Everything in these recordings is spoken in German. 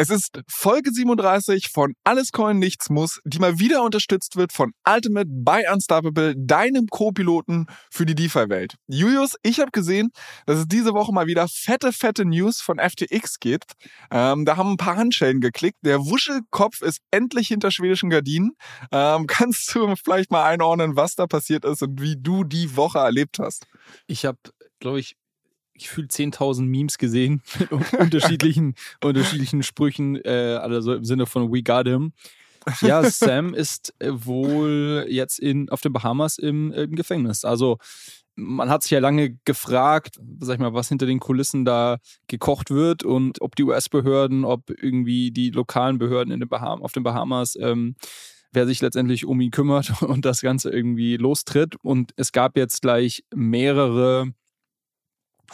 Es ist Folge 37 von Alles Coin Nichts Muss, die mal wieder unterstützt wird von Ultimate by Unstoppable, deinem Co-Piloten für die DeFi-Welt. Julius, ich habe gesehen, dass es diese Woche mal wieder fette, fette News von FTX gibt. Ähm, da haben ein paar Handschellen geklickt. Der Wuschelkopf ist endlich hinter schwedischen Gardinen. Ähm, kannst du vielleicht mal einordnen, was da passiert ist und wie du die Woche erlebt hast? Ich habe, glaube ich, gefühlt 10.000 Memes gesehen mit unterschiedlichen, unterschiedlichen Sprüchen, äh, also im Sinne von We got him. Ja, Sam ist äh, wohl jetzt in, auf den Bahamas im, im Gefängnis. Also man hat sich ja lange gefragt, sag ich mal, was hinter den Kulissen da gekocht wird und ob die US-Behörden, ob irgendwie die lokalen Behörden in den Baham auf den Bahamas, ähm, wer sich letztendlich um ihn kümmert und das Ganze irgendwie lostritt. Und es gab jetzt gleich mehrere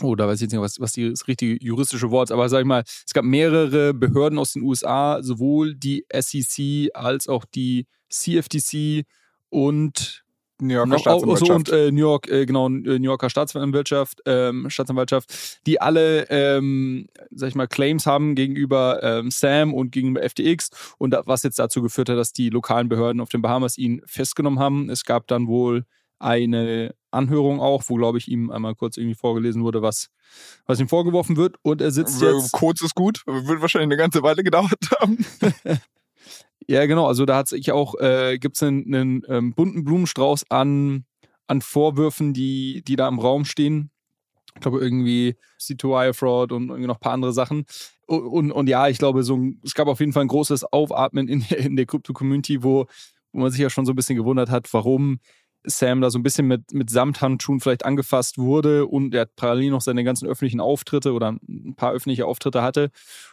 oh, da weiß ich jetzt nicht, was, was die, das richtige juristische Wort ist, aber sag ich mal, es gab mehrere Behörden aus den USA, sowohl die SEC als auch die CFTC und New Yorker Staatsanwaltschaft. So, und äh, New York, äh, genau, äh, New Yorker Staatsanwaltschaft, ähm, Staatsanwaltschaft, die alle, ähm, sag ich mal, Claims haben gegenüber ähm, Sam und gegenüber FTX und da, was jetzt dazu geführt hat, dass die lokalen Behörden auf den Bahamas ihn festgenommen haben. Es gab dann wohl eine Anhörung auch, wo, glaube ich, ihm einmal kurz irgendwie vorgelesen wurde, was, was ihm vorgeworfen wird. Und er sitzt jetzt. Kurz ist gut, wird wahrscheinlich eine ganze Weile gedauert haben. ja, genau. Also da hat sich auch, äh, gibt es einen, einen ähm, bunten Blumenstrauß an, an Vorwürfen, die, die da im Raum stehen. Ich glaube, irgendwie C2I-Fraud und irgendwie noch ein paar andere Sachen. Und, und, und, ja, ich glaube, so es gab auf jeden Fall ein großes Aufatmen in, in der Krypto-Community, wo, wo man sich ja schon so ein bisschen gewundert hat, warum Sam da so ein bisschen mit, mit Samthandschuhen vielleicht angefasst wurde und er hat parallel noch seine ganzen öffentlichen Auftritte oder ein paar öffentliche Auftritte hatte.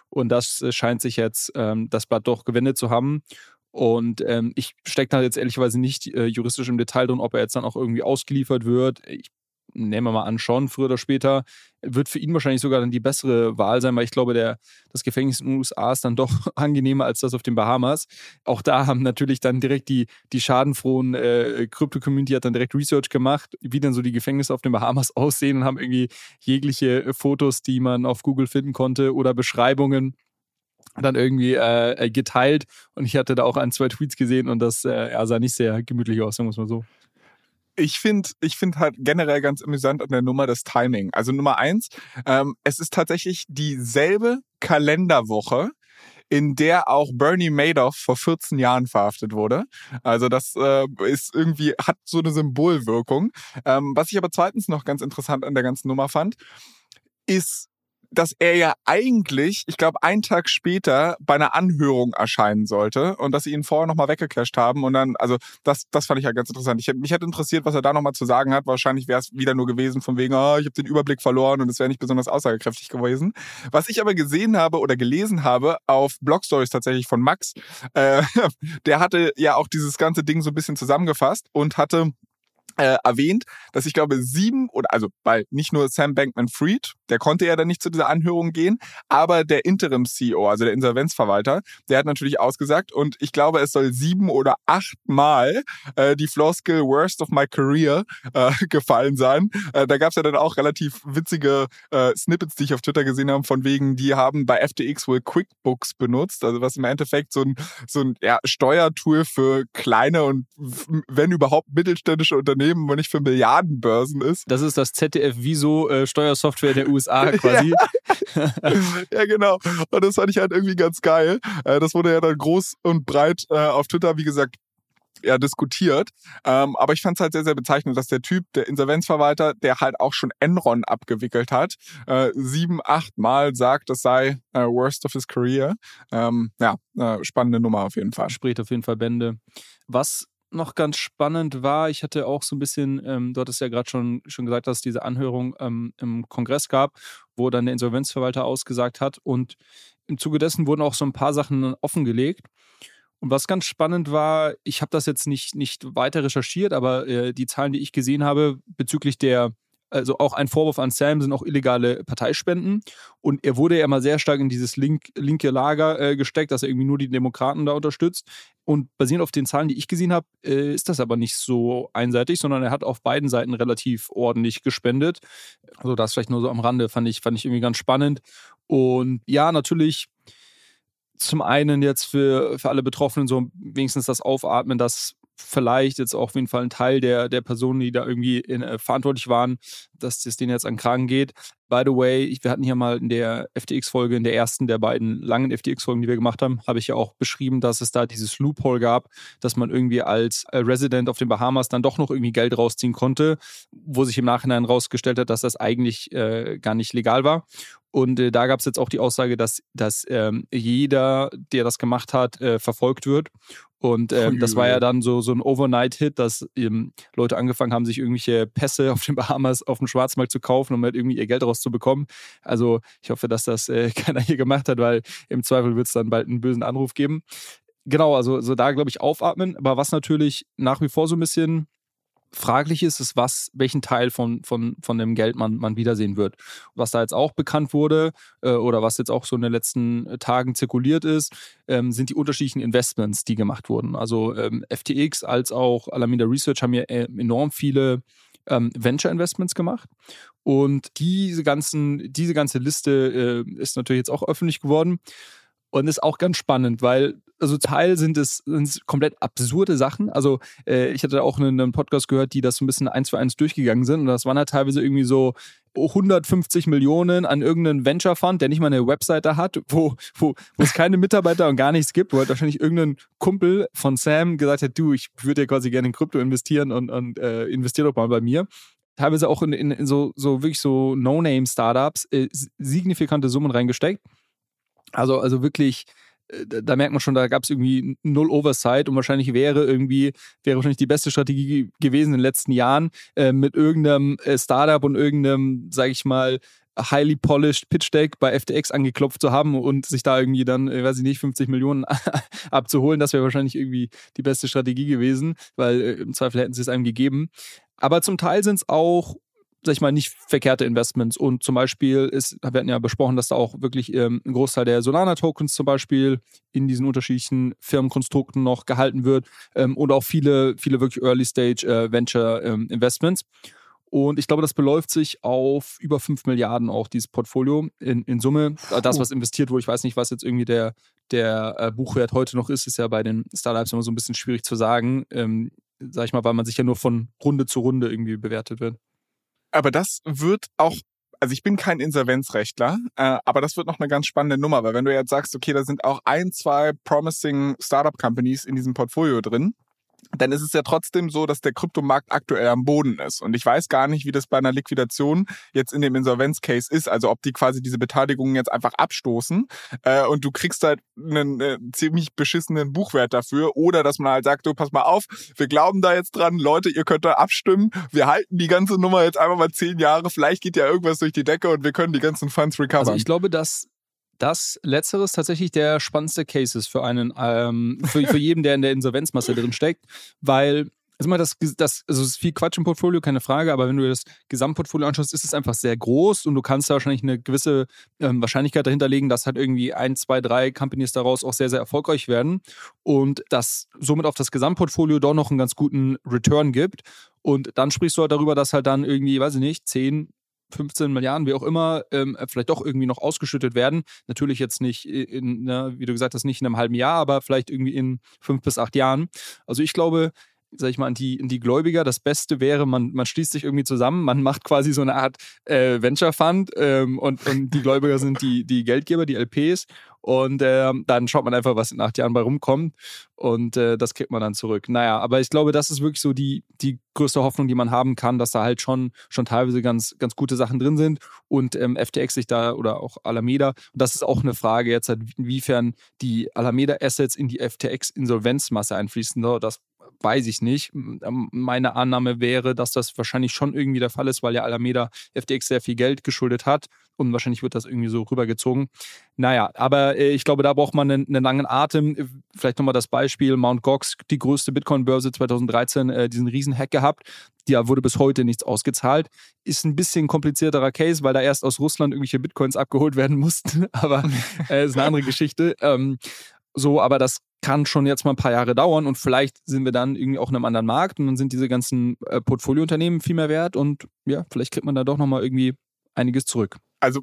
Und das äh, scheint sich jetzt ähm, das Blatt doch gewendet zu haben. Und ähm, ich stecke da jetzt ehrlicherweise nicht äh, juristisch im Detail drin, ob er jetzt dann auch irgendwie ausgeliefert wird. Ich nehmen wir mal an, schon früher oder später, wird für ihn wahrscheinlich sogar dann die bessere Wahl sein, weil ich glaube, der, das Gefängnis in den USA ist dann doch angenehmer als das auf den Bahamas. Auch da haben natürlich dann direkt die, die schadenfrohen äh, Krypto-Community hat dann direkt Research gemacht, wie dann so die Gefängnisse auf den Bahamas aussehen und haben irgendwie jegliche Fotos, die man auf Google finden konnte oder Beschreibungen dann irgendwie äh, geteilt und ich hatte da auch ein, zwei Tweets gesehen und das äh, sah nicht sehr gemütlich aus, sagen wir es mal so ich finde ich find halt generell ganz amüsant an der Nummer das Timing. Also Nummer eins, ähm, es ist tatsächlich dieselbe Kalenderwoche, in der auch Bernie Madoff vor 14 Jahren verhaftet wurde. Also das äh, ist irgendwie, hat so eine Symbolwirkung. Ähm, was ich aber zweitens noch ganz interessant an der ganzen Nummer fand, ist, dass er ja eigentlich, ich glaube, einen Tag später bei einer Anhörung erscheinen sollte und dass sie ihn vorher nochmal weggecasht haben und dann, also das, das fand ich ja ganz interessant. Ich, mich hätte interessiert, was er da nochmal zu sagen hat. Wahrscheinlich wäre es wieder nur gewesen von wegen, oh, ich habe den Überblick verloren und es wäre nicht besonders aussagekräftig gewesen. Was ich aber gesehen habe oder gelesen habe auf Blogstories tatsächlich von Max, äh, der hatte ja auch dieses ganze Ding so ein bisschen zusammengefasst und hatte äh, erwähnt, dass ich glaube sieben oder also weil nicht nur Sam Bankman-Fried, der konnte ja dann nicht zu dieser Anhörung gehen, aber der Interim-CEO, also der Insolvenzverwalter, der hat natürlich ausgesagt und ich glaube, es soll sieben oder acht Mal äh, die Floskel Worst of my career äh, gefallen sein. Äh, da gab es ja dann auch relativ witzige äh, Snippets, die ich auf Twitter gesehen habe, von wegen, die haben bei FTX wohl QuickBooks benutzt, also was im Endeffekt so ein, so ein ja, Steuertool für kleine und wenn überhaupt mittelständische Unternehmen Unternehmen, wo nicht für Milliardenbörsen ist. Das ist das ZDF-Viso äh, Steuersoftware der USA quasi. ja. ja, genau. Und das fand ich halt irgendwie ganz geil. Äh, das wurde ja dann groß und breit äh, auf Twitter, wie gesagt, ja, diskutiert. Ähm, aber ich fand es halt sehr, sehr bezeichnend, dass der Typ, der Insolvenzverwalter, der halt auch schon Enron abgewickelt hat, äh, sieben, acht Mal sagt, das sei äh, worst of his career. Ähm, ja, äh, spannende Nummer auf jeden Fall. Spricht auf jeden Fall Bände. Was noch ganz spannend war, ich hatte auch so ein bisschen, ähm, du hattest ja gerade schon, schon gesagt, dass es diese Anhörung ähm, im Kongress gab, wo dann der Insolvenzverwalter ausgesagt hat. Und im Zuge dessen wurden auch so ein paar Sachen offengelegt. Und was ganz spannend war, ich habe das jetzt nicht, nicht weiter recherchiert, aber äh, die Zahlen, die ich gesehen habe bezüglich der also auch ein Vorwurf an Sam sind auch illegale Parteispenden. Und er wurde ja immer sehr stark in dieses link, linke Lager äh, gesteckt, dass er irgendwie nur die Demokraten da unterstützt. Und basierend auf den Zahlen, die ich gesehen habe, äh, ist das aber nicht so einseitig, sondern er hat auf beiden Seiten relativ ordentlich gespendet. Also das vielleicht nur so am Rande, fand ich, fand ich irgendwie ganz spannend. Und ja, natürlich zum einen jetzt für, für alle Betroffenen so wenigstens das Aufatmen, dass vielleicht jetzt auch auf jeden Fall ein Teil der, der Personen, die da irgendwie in, äh, verantwortlich waren, dass es denen jetzt an Kragen geht. By the way, ich, wir hatten hier mal in der FTX-Folge, in der ersten der beiden langen FTX-Folgen, die wir gemacht haben, habe ich ja auch beschrieben, dass es da dieses Loophole gab, dass man irgendwie als äh, Resident auf den Bahamas dann doch noch irgendwie Geld rausziehen konnte, wo sich im Nachhinein rausgestellt hat, dass das eigentlich äh, gar nicht legal war. Und äh, da gab es jetzt auch die Aussage, dass, dass ähm, jeder, der das gemacht hat, äh, verfolgt wird. Und ähm, das war ja dann so, so ein Overnight-Hit, dass ähm, Leute angefangen haben, sich irgendwelche Pässe auf den Bahamas auf dem Schwarzmarkt zu kaufen, um halt irgendwie ihr Geld rauszubekommen. Also ich hoffe, dass das äh, keiner hier gemacht hat, weil im Zweifel wird es dann bald einen bösen Anruf geben. Genau, also so da glaube ich aufatmen. Aber was natürlich nach wie vor so ein bisschen fraglich ist, ist, was, welchen Teil von, von, von dem Geld man, man wiedersehen wird. Was da jetzt auch bekannt wurde äh, oder was jetzt auch so in den letzten äh, Tagen zirkuliert ist, ähm, sind die unterschiedlichen Investments, die gemacht wurden. Also ähm, FTX als auch Alameda Research haben ja äh, enorm viele ähm, Venture Investments gemacht. Und diese, ganzen, diese ganze Liste äh, ist natürlich jetzt auch öffentlich geworden. Und ist auch ganz spannend, weil also Teil sind es, sind komplett absurde Sachen. Also äh, ich hatte auch einen, einen, Podcast gehört, die das so ein bisschen eins für eins durchgegangen sind. Und das waren halt teilweise irgendwie so 150 Millionen an irgendeinen Venture Fund, der nicht mal eine Webseite hat, wo, wo, wo es keine Mitarbeiter und gar nichts gibt, wo halt wahrscheinlich irgendein Kumpel von Sam gesagt hat, du, ich würde ja quasi gerne in Krypto investieren und, und äh, investiere doch mal bei mir teilweise auch in, in, in so, so wirklich so No-Name-Startups äh, signifikante Summen reingesteckt. Also, also wirklich, da merkt man schon, da gab es irgendwie null Oversight und wahrscheinlich wäre irgendwie, wäre wahrscheinlich die beste Strategie gewesen in den letzten Jahren, äh, mit irgendeinem äh, Startup und irgendeinem, sag ich mal, highly polished Pitch Deck bei FTX angeklopft zu haben und sich da irgendwie dann, äh, weiß ich nicht, 50 Millionen abzuholen. Das wäre wahrscheinlich irgendwie die beste Strategie gewesen, weil äh, im Zweifel hätten sie es einem gegeben. Aber zum Teil sind es auch sag ich mal, nicht verkehrte Investments. Und zum Beispiel ist, wir hatten ja besprochen, dass da auch wirklich ähm, ein Großteil der Solana-Tokens zum Beispiel in diesen unterschiedlichen Firmenkonstrukten noch gehalten wird ähm, und auch viele, viele wirklich Early-Stage äh. Ähm, und ich glaube, das beläuft sich auf über 5 Milliarden auch, dieses Portfolio in, in Summe. Das, was investiert wurde, ich weiß nicht, was jetzt irgendwie der, der äh, Buchwert heute noch ist, ist ja bei den Startups immer so ein bisschen schwierig zu sagen. Ähm, sag ich mal, weil man sich ja nur von Runde zu Runde irgendwie bewertet wird. Aber das wird auch also ich bin kein Insolvenzrechtler, äh, aber das wird noch eine ganz spannende Nummer, weil wenn du jetzt sagst, okay, da sind auch ein, zwei promising Startup Companies in diesem Portfolio drin, dann ist es ja trotzdem so, dass der Kryptomarkt aktuell am Boden ist. Und ich weiß gar nicht, wie das bei einer Liquidation jetzt in dem Insolvenzcase ist. Also ob die quasi diese Beteiligungen jetzt einfach abstoßen äh, und du kriegst halt einen äh, ziemlich beschissenen Buchwert dafür. Oder dass man halt sagt, du pass mal auf, wir glauben da jetzt dran, Leute, ihr könnt da abstimmen. Wir halten die ganze Nummer jetzt einfach mal zehn Jahre. Vielleicht geht ja irgendwas durch die Decke und wir können die ganzen Funds recovern. Also ich glaube, dass das letzteres tatsächlich der spannendste Case ist für einen, ähm, für, für jeden, der in der Insolvenzmasse drin steckt, weil also mal das, das, also es ist viel Quatsch im Portfolio, keine Frage, aber wenn du das Gesamtportfolio anschaust, ist es einfach sehr groß und du kannst da wahrscheinlich eine gewisse ähm, Wahrscheinlichkeit dahinter legen, dass halt irgendwie ein, zwei, drei Companies daraus auch sehr, sehr erfolgreich werden und das somit auf das Gesamtportfolio doch noch einen ganz guten Return gibt. Und dann sprichst du halt darüber, dass halt dann irgendwie, weiß ich nicht, 10, 15 Milliarden, wie auch immer, ähm, vielleicht doch irgendwie noch ausgeschüttet werden. Natürlich jetzt nicht, in, ne, wie du gesagt hast, nicht in einem halben Jahr, aber vielleicht irgendwie in fünf bis acht Jahren. Also ich glaube, sag ich mal, an die, an die Gläubiger. Das Beste wäre, man, man schließt sich irgendwie zusammen, man macht quasi so eine Art äh, Venture Fund ähm, und, und die Gläubiger sind die, die Geldgeber, die LPs. Und äh, dann schaut man einfach, was in acht Jahren bei rumkommt. Und äh, das kriegt man dann zurück. Naja, aber ich glaube, das ist wirklich so die, die größte Hoffnung, die man haben kann, dass da halt schon, schon teilweise ganz, ganz gute Sachen drin sind. Und ähm, FTX sich da oder auch Alameda. Und das ist auch eine Frage jetzt, halt, inwiefern die Alameda-Assets in die FTX-Insolvenzmasse einfließen. So, das weiß ich nicht. Ähm, meine Annahme wäre, dass das wahrscheinlich schon irgendwie der Fall ist, weil ja Alameda FTX sehr viel Geld geschuldet hat und wahrscheinlich wird das irgendwie so rübergezogen. Naja, aber äh, ich glaube, da braucht man einen, einen langen Atem. Vielleicht nochmal das Beispiel: Mount Gox, die größte Bitcoin-Börse 2013, äh, diesen Riesen-Hack gehabt. Da wurde bis heute nichts ausgezahlt. Ist ein bisschen komplizierterer Case, weil da erst aus Russland irgendwelche Bitcoins abgeholt werden mussten. Aber äh, ist eine andere Geschichte. Ähm, so, aber das kann schon jetzt mal ein paar Jahre dauern und vielleicht sind wir dann irgendwie auch in einem anderen Markt und dann sind diese ganzen äh, Portfoliounternehmen viel mehr wert und ja, vielleicht kriegt man da doch nochmal irgendwie einiges zurück. Also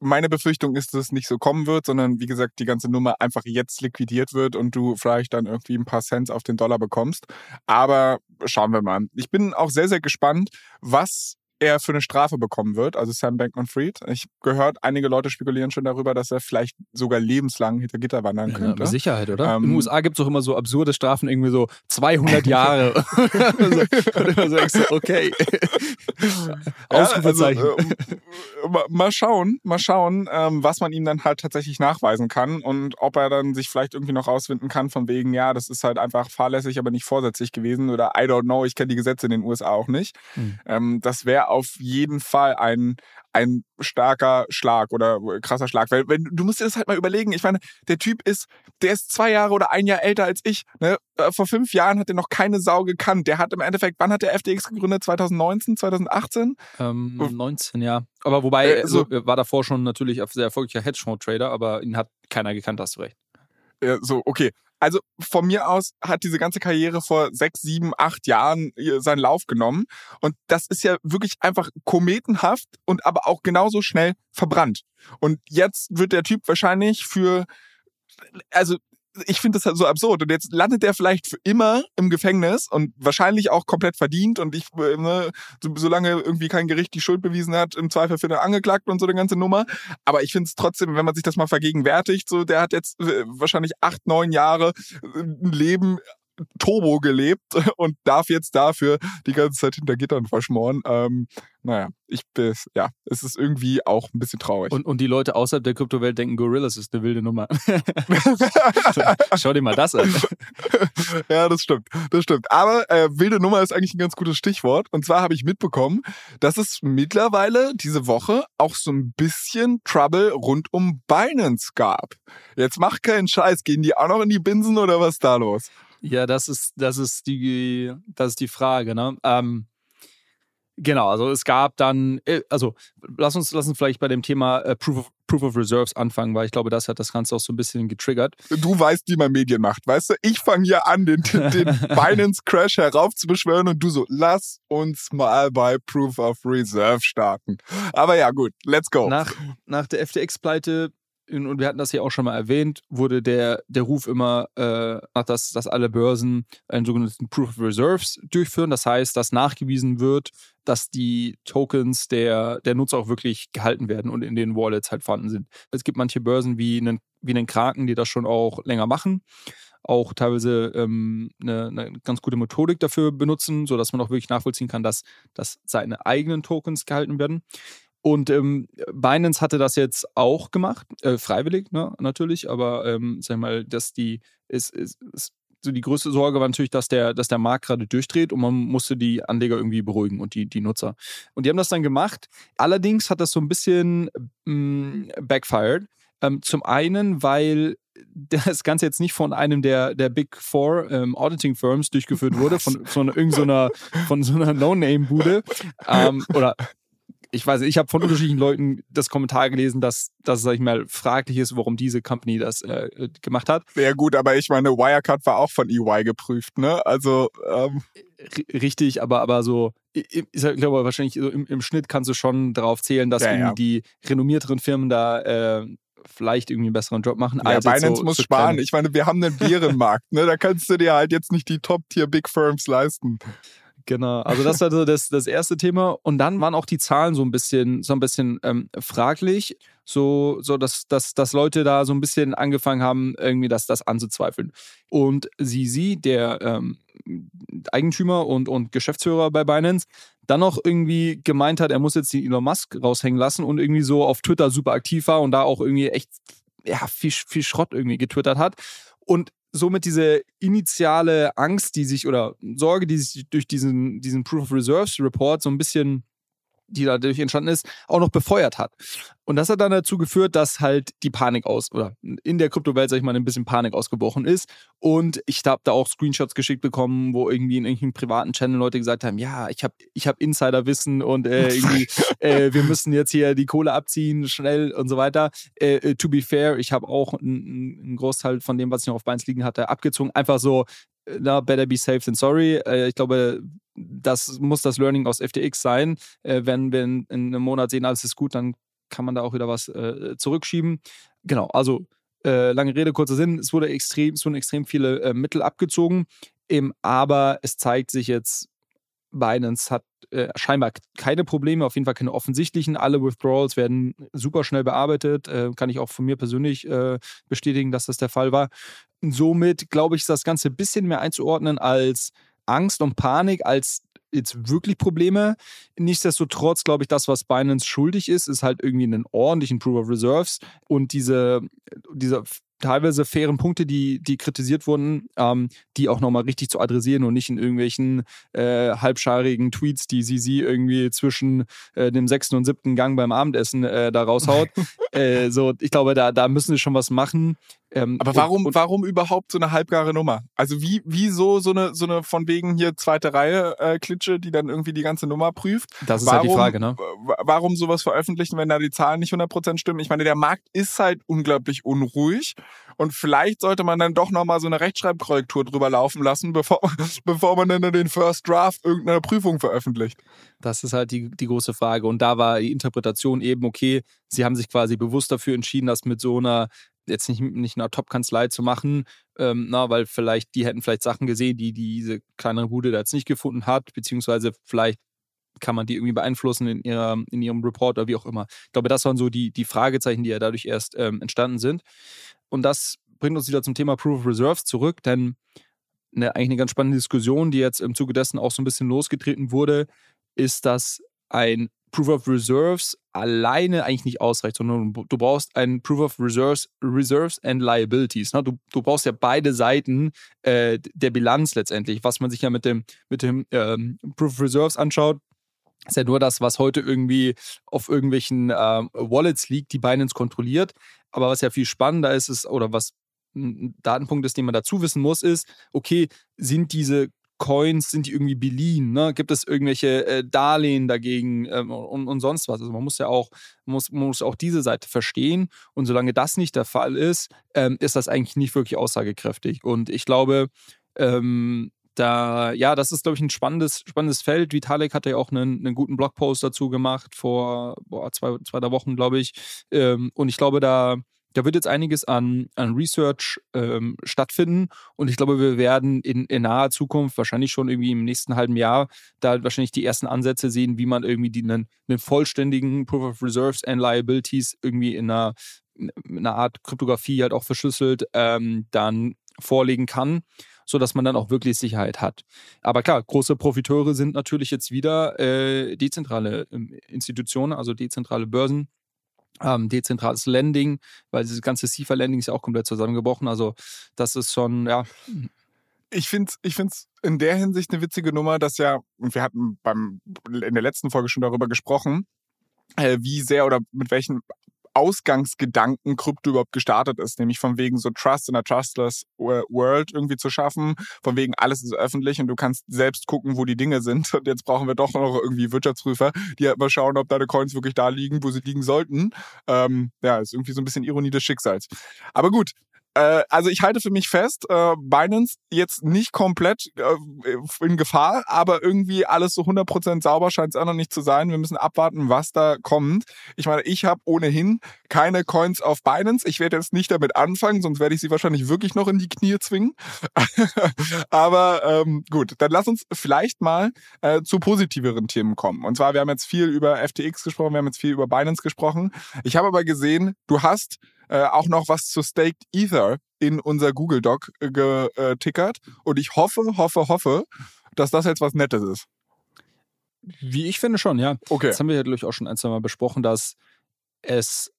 meine Befürchtung ist, dass es nicht so kommen wird, sondern wie gesagt, die ganze Nummer einfach jetzt liquidiert wird und du vielleicht dann irgendwie ein paar Cents auf den Dollar bekommst. Aber schauen wir mal. Ich bin auch sehr, sehr gespannt, was er für eine Strafe bekommen wird, also Sam Bankman-Fried. Ich gehört, einige Leute spekulieren schon darüber, dass er vielleicht sogar lebenslang hinter Gitter wandern könnte. Ja, mit Sicherheit, oder? Ähm, In den USA gibt es auch immer so absurde Strafen, irgendwie so 200 Jahre. und immer so, okay. Ausrufezeichen. Ja, also, äh, mal schauen, mal schauen, ähm, was man ihm dann halt tatsächlich nachweisen kann und ob er dann sich vielleicht irgendwie noch rausfinden kann von wegen, ja, das ist halt einfach fahrlässig, aber nicht vorsätzlich gewesen oder I don't know, ich kenne die Gesetze in den USA auch nicht. Hm. Ähm, das wäre auf jeden Fall ein, ein starker Schlag oder krasser Schlag. Weil wenn, du musst dir das halt mal überlegen. Ich meine, der Typ ist, der ist zwei Jahre oder ein Jahr älter als ich. Ne? Äh, vor fünf Jahren hat er noch keine Sau gekannt. Der hat im Endeffekt, wann hat der FTX gegründet? 2019, 2018? Ähm, 19, ja. Aber wobei, äh, so, also, war davor schon natürlich sehr erfolgreicher Hedgefonds-Trader, aber ihn hat keiner gekannt, hast du recht. Ja, so, okay also von mir aus hat diese ganze Karriere vor sechs, sieben, acht Jahren seinen Lauf genommen. Und das ist ja wirklich einfach kometenhaft und aber auch genauso schnell verbrannt. Und jetzt wird der Typ wahrscheinlich für, also ich finde das halt so absurd. Und jetzt landet der vielleicht für immer im Gefängnis und wahrscheinlich auch komplett verdient. Und ich, äh, ne, so, solange irgendwie kein Gericht die Schuld bewiesen hat, im Zweifel für eine angeklagt und so eine ganze Nummer. Aber ich finde es trotzdem, wenn man sich das mal vergegenwärtigt, so der hat jetzt äh, wahrscheinlich acht, neun Jahre äh, ein Leben Turbo gelebt und darf jetzt dafür die ganze Zeit hinter Gittern verschmoren. Ähm, naja, ich bin, ja, es ist irgendwie auch ein bisschen traurig. Und, und die Leute außerhalb der Kryptowelt denken, Gorillas ist eine wilde Nummer. Schau dir mal das an. ja, das stimmt, das stimmt. Aber äh, wilde Nummer ist eigentlich ein ganz gutes Stichwort. Und zwar habe ich mitbekommen, dass es mittlerweile diese Woche auch so ein bisschen Trouble rund um Binance gab. Jetzt mach keinen Scheiß, gehen die auch noch in die Binsen oder was ist da los? Ja, das ist, das ist die, das ist die Frage, ne? Ähm, genau, also es gab dann, äh, also lass uns, lass uns vielleicht bei dem Thema äh, Proof, of, Proof of Reserves anfangen, weil ich glaube, das hat das Ganze auch so ein bisschen getriggert. Du weißt, wie man Medien macht, weißt du? Ich fange hier an, den, den Binance-Crash heraufzubeschwören und du so, lass uns mal bei Proof of Reserve starten. Aber ja, gut, let's go. Nach, nach der FTX-Pleite und wir hatten das ja auch schon mal erwähnt, wurde der, der Ruf immer, äh, dass, dass alle Börsen einen sogenannten Proof of Reserves durchführen. Das heißt, dass nachgewiesen wird, dass die Tokens der, der Nutzer auch wirklich gehalten werden und in den Wallets halt vorhanden sind. Es gibt manche Börsen wie einen, wie einen Kraken, die das schon auch länger machen auch teilweise ähm, eine, eine, ganz gute Methodik dafür benutzen, sodass man auch wirklich nachvollziehen kann, dass, dass seine eigenen Tokens gehalten werden. Und ähm, Binance hatte das jetzt auch gemacht, äh, freiwillig, ne, natürlich, aber ähm, sag mal, dass die ist, ist, ist, so die größte Sorge war natürlich, dass der, dass der Markt gerade durchdreht und man musste die Anleger irgendwie beruhigen und die, die Nutzer. Und die haben das dann gemacht. Allerdings hat das so ein bisschen ähm, backfired. Ähm, zum einen, weil das Ganze jetzt nicht von einem der, der Big Four ähm, Auditing Firms durchgeführt wurde, von, von irgendeiner so von so einer No-Name-Bude. Ähm, oder ich weiß, ich habe von unterschiedlichen Leuten das Kommentar gelesen, dass, dass sag ich mal, fraglich ist, warum diese Company das äh, gemacht hat. Ja gut, aber ich meine, Wirecard war auch von EY geprüft, ne? Also ähm richtig, aber aber so, ich, ich glaube wahrscheinlich so im, im, Schnitt kannst du schon darauf zählen, dass ja, ja. die renommierteren Firmen da äh, vielleicht irgendwie einen besseren Job machen. Ja, Binance so, muss so sparen. Ich meine, wir haben einen Bärenmarkt, ne? Da kannst du dir halt jetzt nicht die Top-Tier-Big Firms leisten. Genau, also das war so das, das erste Thema. Und dann waren auch die Zahlen so ein bisschen, so ein bisschen ähm, fraglich, so, so dass, dass, dass Leute da so ein bisschen angefangen haben, irgendwie das, das anzuzweifeln. Und Sisi, der ähm, Eigentümer und, und Geschäftsführer bei Binance, dann noch irgendwie gemeint hat, er muss jetzt den Elon Musk raushängen lassen und irgendwie so auf Twitter super aktiv war und da auch irgendwie echt ja, viel, viel Schrott irgendwie getwittert hat. Und somit diese initiale Angst, die sich oder Sorge, die sich durch diesen, diesen Proof of Reserves Report so ein bisschen die dadurch entstanden ist, auch noch befeuert hat. Und das hat dann dazu geführt, dass halt die Panik aus, oder in der Kryptowelt, sag ich mal, ein bisschen Panik ausgebrochen ist. Und ich habe da auch Screenshots geschickt bekommen, wo irgendwie in irgendeinem privaten Channel Leute gesagt haben, ja, ich habe ich hab Insiderwissen und äh, irgendwie, äh, wir müssen jetzt hier die Kohle abziehen, schnell und so weiter. Äh, äh to be fair, ich habe auch einen Großteil von dem, was ich noch auf Beins liegen hatte, abgezogen. Einfach so, na, better be safe than sorry. Äh, ich glaube, das muss das Learning aus FTX sein. Äh, wenn wir in, in, einem Monat sehen, alles ist gut, dann kann man da auch wieder was äh, zurückschieben. Genau, also lange Rede, kurzer Sinn, es wurde extrem, es wurden extrem viele Mittel abgezogen, aber es zeigt sich jetzt, Binance hat äh, scheinbar keine Probleme, auf jeden Fall keine offensichtlichen. Alle Withdrawals werden super schnell bearbeitet. Äh, kann ich auch von mir persönlich äh, bestätigen, dass das der Fall war. Somit glaube ich, ist das Ganze ein bisschen mehr einzuordnen als Angst und Panik, als jetzt wirklich Probleme. Nichtsdestotrotz glaube ich, das, was Binance schuldig ist, ist halt irgendwie einen ordentlichen Proof of Reserves und diese, diese teilweise fairen Punkte, die, die kritisiert wurden, ähm, die auch nochmal richtig zu adressieren und nicht in irgendwelchen äh, halbscharigen Tweets, die sie, sie irgendwie zwischen äh, dem sechsten und siebten Gang beim Abendessen äh, da raushaut. äh, so, ich glaube, da, da müssen sie schon was machen. Ähm, Aber warum, und, warum überhaupt so eine halbgare Nummer? Also wie, wieso so eine, so eine von wegen hier zweite Reihe äh, Klitsche, die dann irgendwie die ganze Nummer prüft? Das ist warum, halt die Frage, ne? Warum sowas veröffentlichen, wenn da die Zahlen nicht 100% stimmen? Ich meine, der Markt ist halt unglaublich unruhig und vielleicht sollte man dann doch nochmal so eine Rechtschreibkorrektur drüber laufen lassen, bevor, bevor man dann den First Draft irgendeiner Prüfung veröffentlicht. Das ist halt die, die große Frage. Und da war die Interpretation eben, okay, sie haben sich quasi bewusst dafür entschieden, das mit so einer jetzt nicht, nicht einer Top-Kanzlei zu machen, ähm, na, weil vielleicht, die hätten vielleicht Sachen gesehen, die diese kleinere Bude da jetzt nicht gefunden hat, beziehungsweise vielleicht kann man die irgendwie beeinflussen in, ihrer, in ihrem Report oder wie auch immer. Ich glaube, das waren so die, die Fragezeichen, die ja dadurch erst ähm, entstanden sind. Und das bringt uns wieder zum Thema Proof of Reserves zurück, denn eine, eigentlich eine ganz spannende Diskussion, die jetzt im Zuge dessen auch so ein bisschen losgetreten wurde, ist, dass ein Proof of Reserves alleine eigentlich nicht ausreicht, sondern du brauchst ein Proof of Reserves, Reserves and Liabilities. Ne? Du, du brauchst ja beide Seiten äh, der Bilanz letztendlich. Was man sich ja mit dem, mit dem ähm, Proof of Reserves anschaut, ist ja nur das, was heute irgendwie auf irgendwelchen ähm, Wallets liegt, die Binance kontrolliert. Aber was ja viel spannender ist, ist, oder was ein Datenpunkt ist, den man dazu wissen muss, ist, okay, sind diese Coins, sind die irgendwie beliehen? Ne? Gibt es irgendwelche äh, Darlehen dagegen ähm, und, und, sonst was? Also man muss ja auch, muss, muss auch diese Seite verstehen. Und solange das nicht der Fall ist, ähm, ist das eigentlich nicht wirklich aussagekräftig. Und ich glaube, ähm, da, ja, das ist, glaube ich, ein spannendes, spannendes Feld. Vitalik hatte ja auch einen, einen guten Blogpost dazu gemacht vor boah, zwei, zwei drei Wochen, glaube ich. Ähm, und ich glaube, da, da wird jetzt einiges an, an Research ähm, stattfinden und ich glaube, wir werden in, in naher Zukunft, wahrscheinlich schon irgendwie im nächsten halben Jahr, da wahrscheinlich die ersten Ansätze sehen, wie man irgendwie die, einen, einen vollständigen Proof of Reserves and Liabilities irgendwie in einer, in einer Art Kryptographie halt auch verschlüsselt ähm, dann vorlegen kann sodass man dann auch wirklich Sicherheit hat. Aber klar, große Profiteure sind natürlich jetzt wieder äh, dezentrale ähm, Institutionen, also dezentrale Börsen ähm, dezentrales Lending, weil dieses ganze CIFA-Lending ist ja auch komplett zusammengebrochen. Also das ist schon, ja. Ich finde es ich find's in der Hinsicht eine witzige Nummer, dass ja, wir hatten beim, in der letzten Folge schon darüber gesprochen, äh, wie sehr oder mit welchen Ausgangsgedanken Krypto überhaupt gestartet ist, nämlich von wegen so Trust in a Trustless World irgendwie zu schaffen, von wegen alles ist öffentlich und du kannst selbst gucken, wo die Dinge sind. Und jetzt brauchen wir doch noch irgendwie Wirtschaftsprüfer, die halt mal schauen, ob deine Coins wirklich da liegen, wo sie liegen sollten. Ähm, ja, ist irgendwie so ein bisschen Ironie des Schicksals. Aber gut, äh, also ich halte für mich fest, äh, Binance jetzt nicht komplett äh, in Gefahr, aber irgendwie alles so 100% sauber scheint es auch noch nicht zu sein. Wir müssen abwarten, was da kommt. Ich meine, ich habe ohnehin keine Coins auf Binance. Ich werde jetzt nicht damit anfangen, sonst werde ich sie wahrscheinlich wirklich noch in die Knie zwingen. aber ähm, gut, dann lass uns vielleicht mal äh, zu positiveren Themen kommen. Und zwar, wir haben jetzt viel über FTX gesprochen, wir haben jetzt viel über Binance gesprochen. Ich habe aber gesehen, du hast äh, auch noch was zu Staked Ether in unser Google Doc äh, getickert. Und ich hoffe, hoffe, hoffe, dass das jetzt was Nettes ist. Wie ich finde schon, ja. Okay. Das haben wir ja, glaube ich, auch schon ein, zwei Mal besprochen, dass es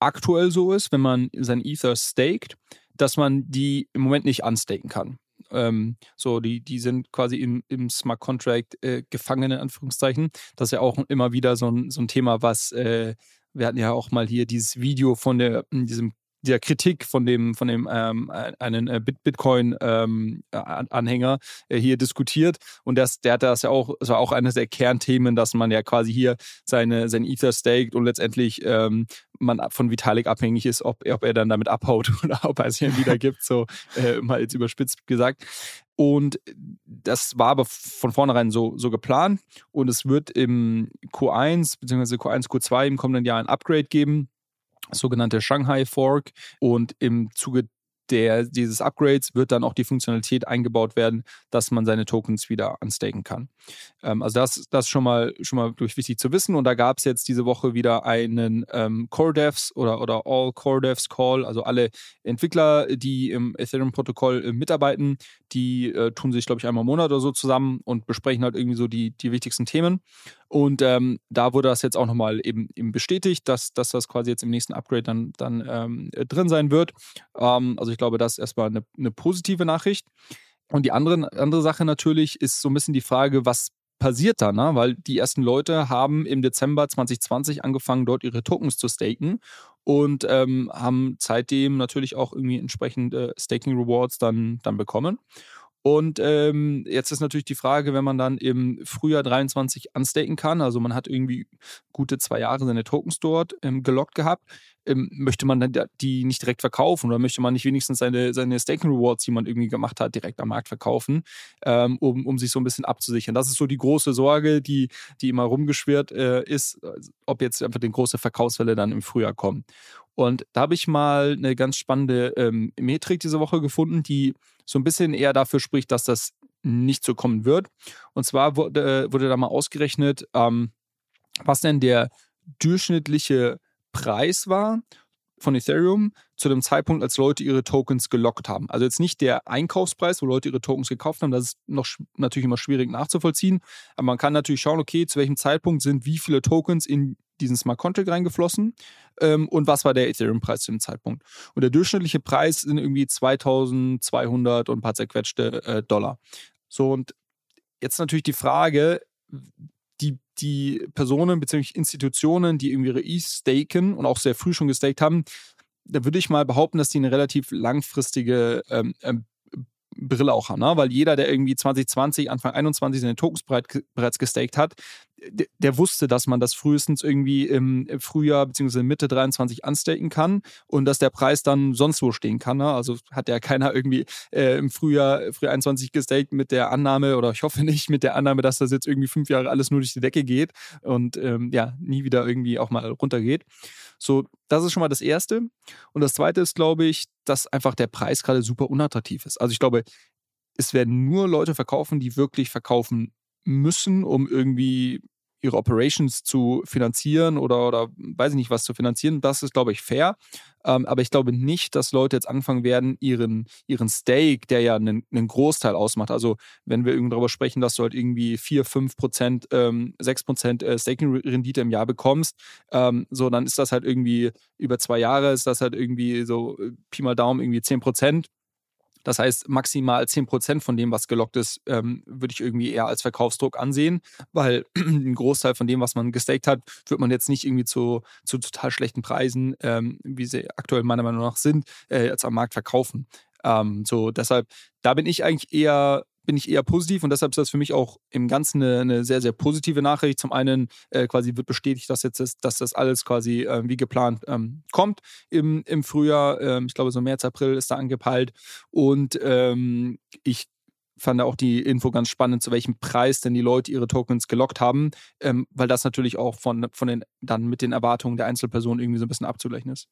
aktuell so ist, wenn man sein Ether staked, dass man die im Moment nicht unstaken kann. Ähm, so, die, die sind quasi im, im Smart Contract äh, gefangen, in Anführungszeichen. Das ist ja auch immer wieder so ein, so ein Thema, was äh, wir hatten ja auch mal hier dieses Video von der, diesem dieser Kritik von dem, von dem ähm, einen äh, Bitcoin-Anhänger ähm, äh, hier diskutiert. Und das, der hat das ja auch, das war auch eines der Kernthemen, dass man ja quasi hier seine, sein Ether staked und letztendlich ähm, man von Vitalik abhängig ist, ob, ob er dann damit abhaut oder ob er es hier wieder gibt, so äh, mal jetzt überspitzt gesagt. Und das war aber von vornherein so, so geplant. Und es wird im Q1 bzw. Q1, Q2 im kommenden Jahr ein Upgrade geben sogenannte Shanghai Fork. Und im Zuge der, dieses Upgrades wird dann auch die Funktionalität eingebaut werden, dass man seine Tokens wieder unstaken kann. Ähm, also das, das ist schon mal, schon mal durch wichtig zu wissen. Und da gab es jetzt diese Woche wieder einen ähm, Core Devs oder, oder All Core Devs Call, also alle Entwickler, die im Ethereum-Protokoll äh, mitarbeiten, die äh, tun sich, glaube ich, einmal im Monat oder so zusammen und besprechen halt irgendwie so die, die wichtigsten Themen. Und ähm, da wurde das jetzt auch nochmal eben, eben bestätigt, dass, dass das quasi jetzt im nächsten Upgrade dann, dann ähm, drin sein wird. Ähm, also ich glaube, das ist erstmal eine, eine positive Nachricht. Und die andere, andere Sache natürlich ist so ein bisschen die Frage, was passiert da, ne? weil die ersten Leute haben im Dezember 2020 angefangen, dort ihre Tokens zu staken und ähm, haben seitdem natürlich auch irgendwie entsprechende Staking Rewards dann, dann bekommen. Und ähm, jetzt ist natürlich die Frage, wenn man dann im Frühjahr 23 unstaken kann, also man hat irgendwie gute zwei Jahre seine Tokens dort ähm, gelockt gehabt, ähm, möchte man dann die nicht direkt verkaufen oder möchte man nicht wenigstens seine, seine Staking Rewards, die man irgendwie gemacht hat, direkt am Markt verkaufen, ähm, um, um sich so ein bisschen abzusichern. Das ist so die große Sorge, die, die immer rumgeschwirrt äh, ist, ob jetzt einfach die große Verkaufswelle dann im Frühjahr kommt. Und da habe ich mal eine ganz spannende ähm, Metrik diese Woche gefunden, die so ein bisschen eher dafür spricht, dass das nicht so kommen wird. Und zwar wurde, wurde da mal ausgerechnet, ähm, was denn der durchschnittliche Preis war von Ethereum zu dem Zeitpunkt, als Leute ihre Tokens gelockt haben. Also jetzt nicht der Einkaufspreis, wo Leute ihre Tokens gekauft haben, das ist noch natürlich immer schwierig nachzuvollziehen, aber man kann natürlich schauen, okay, zu welchem Zeitpunkt sind wie viele Tokens in diesen Smart Contract reingeflossen ähm, und was war der Ethereum-Preis zu dem Zeitpunkt. Und der durchschnittliche Preis sind irgendwie 2200 und ein paar zerquetschte äh, Dollar. So, und jetzt natürlich die Frage, die, die Personen bzw. Institutionen, die irgendwie ihre ETH staken und auch sehr früh schon gestaked haben, da würde ich mal behaupten, dass die eine relativ langfristige ähm, ähm Brille auch haben, ne? weil jeder, der irgendwie 2020, Anfang 21 seine Tokens bereits gestaked hat, der, wusste, dass man das frühestens irgendwie im Frühjahr bzw. Mitte 23 anstaken kann und dass der Preis dann sonst wo stehen kann. Ne? Also hat ja keiner irgendwie äh, im Frühjahr, Frühjahr 21 gestaked mit der Annahme oder ich hoffe nicht mit der Annahme, dass das jetzt irgendwie fünf Jahre alles nur durch die Decke geht und ähm, ja, nie wieder irgendwie auch mal runtergeht. So, das ist schon mal das Erste. Und das Zweite ist, glaube ich, dass einfach der Preis gerade super unattraktiv ist. Also ich glaube, es werden nur Leute verkaufen, die wirklich verkaufen müssen, um irgendwie ihre Operations zu finanzieren oder, oder weiß ich nicht, was zu finanzieren. Das ist, glaube ich, fair. Ähm, aber ich glaube nicht, dass Leute jetzt anfangen werden, ihren, ihren Stake, der ja einen, einen Großteil ausmacht. Also, wenn wir darüber sprechen, dass du halt irgendwie 4, 5 Prozent, ähm, 6 Prozent äh, Staking-Rendite im Jahr bekommst, ähm, so, dann ist das halt irgendwie über zwei Jahre, ist das halt irgendwie so äh, Pi mal Daumen irgendwie 10 Prozent. Das heißt, maximal 10% von dem, was gelockt ist, ähm, würde ich irgendwie eher als Verkaufsdruck ansehen, weil ein Großteil von dem, was man gestaked hat, wird man jetzt nicht irgendwie zu, zu total schlechten Preisen, ähm, wie sie aktuell meiner Meinung nach sind, äh, jetzt am Markt verkaufen. Ähm, so, deshalb, da bin ich eigentlich eher bin ich eher positiv und deshalb ist das für mich auch im Ganzen eine, eine sehr, sehr positive Nachricht. Zum einen äh, quasi wird bestätigt, dass jetzt ist, dass das alles quasi äh, wie geplant ähm, kommt im, im Frühjahr. Ähm, ich glaube, so März, April ist da angepeilt. Und ähm, ich fand auch die Info ganz spannend, zu welchem Preis denn die Leute ihre Tokens gelockt haben, ähm, weil das natürlich auch von, von den, dann mit den Erwartungen der Einzelpersonen irgendwie so ein bisschen abzugleichen ist.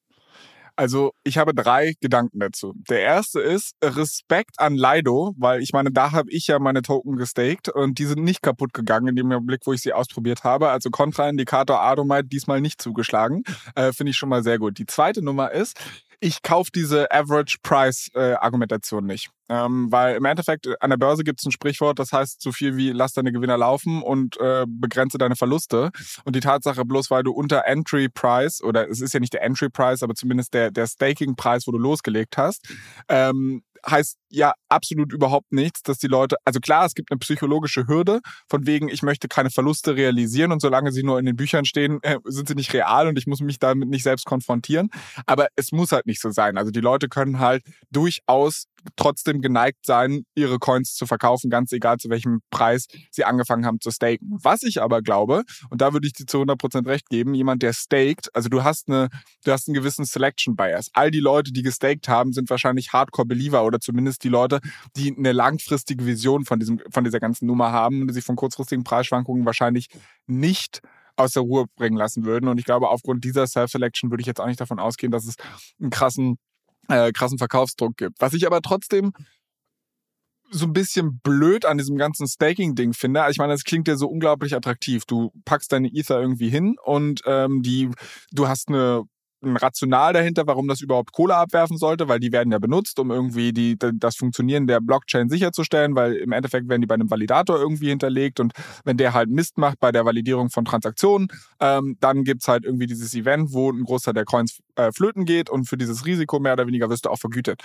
Also ich habe drei Gedanken dazu. Der erste ist Respekt an Lido, weil ich meine, da habe ich ja meine Token gestaked und die sind nicht kaputt gegangen in dem Blick, wo ich sie ausprobiert habe. Also Kontraindikator Adomite diesmal nicht zugeschlagen. Äh, Finde ich schon mal sehr gut. Die zweite Nummer ist, Ich kaufe diese Average Price äh, Argumentation nicht. Ähm, weil im Endeffekt äh, an der Börse gibt es ein Sprichwort, das heißt so viel wie lass deine Gewinner laufen und äh, begrenze deine Verluste. Und die Tatsache, bloß weil du unter Entry Price, oder es ist ja nicht der Entry Price, aber zumindest der, der Staking-Preis, wo du losgelegt hast, ähm, heißt ja absolut überhaupt nichts, dass die Leute, also klar, es gibt eine psychologische Hürde, von wegen, ich möchte keine Verluste realisieren und solange sie nur in den Büchern stehen, äh, sind sie nicht real und ich muss mich damit nicht selbst konfrontieren. Aber es muss halt nicht so sein. Also die Leute können halt durchaus trotzdem geneigt sein, ihre Coins zu verkaufen, ganz egal zu welchem Preis sie angefangen haben zu staken. Was ich aber glaube, und da würde ich dir zu 100% recht geben, jemand, der staked, also du hast eine, du hast einen gewissen Selection Bias. All die Leute, die gestaked haben, sind wahrscheinlich Hardcore Believer oder zumindest die Leute, die eine langfristige Vision von diesem, von dieser ganzen Nummer haben und sich von kurzfristigen Preisschwankungen wahrscheinlich nicht aus der Ruhe bringen lassen würden. Und ich glaube, aufgrund dieser Self-Selection würde ich jetzt auch nicht davon ausgehen, dass es einen krassen äh, krassen Verkaufsdruck gibt. Was ich aber trotzdem so ein bisschen blöd an diesem ganzen Staking-Ding finde. Also ich meine, das klingt ja so unglaublich attraktiv. Du packst deine Ether irgendwie hin und ähm, die, du hast eine ein Rational dahinter, warum das überhaupt Kohle abwerfen sollte, weil die werden ja benutzt, um irgendwie die, das Funktionieren der Blockchain sicherzustellen, weil im Endeffekt werden die bei einem Validator irgendwie hinterlegt und wenn der halt Mist macht bei der Validierung von Transaktionen, ähm, dann gibt's halt irgendwie dieses Event, wo ein Großteil der Coins äh, flöten geht und für dieses Risiko mehr oder weniger wirst du auch vergütet.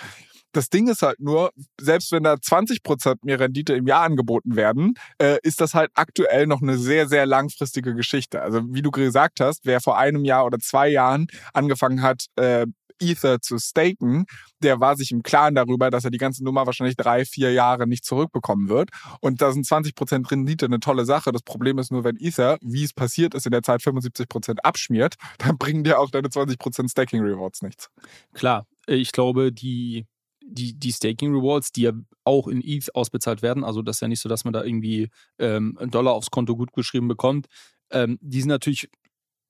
Das Ding ist halt nur, selbst wenn da 20% mehr Rendite im Jahr angeboten werden, äh, ist das halt aktuell noch eine sehr, sehr langfristige Geschichte. Also wie du gesagt hast, wer vor einem Jahr oder zwei Jahren angefangen hat, äh, Ether zu staken, der war sich im Klaren darüber, dass er die ganze Nummer wahrscheinlich drei, vier Jahre nicht zurückbekommen wird. Und da sind 20% Rendite eine tolle Sache. Das Problem ist nur, wenn Ether, wie es passiert ist, in der Zeit 75% abschmiert, dann bringen dir auch deine 20% Staking Rewards nichts. Klar, ich glaube, die die, die Staking Rewards, die ja auch in ETH ausbezahlt werden, also das ist ja nicht so, dass man da irgendwie ähm, einen Dollar aufs Konto gut geschrieben bekommt, ähm, die sind natürlich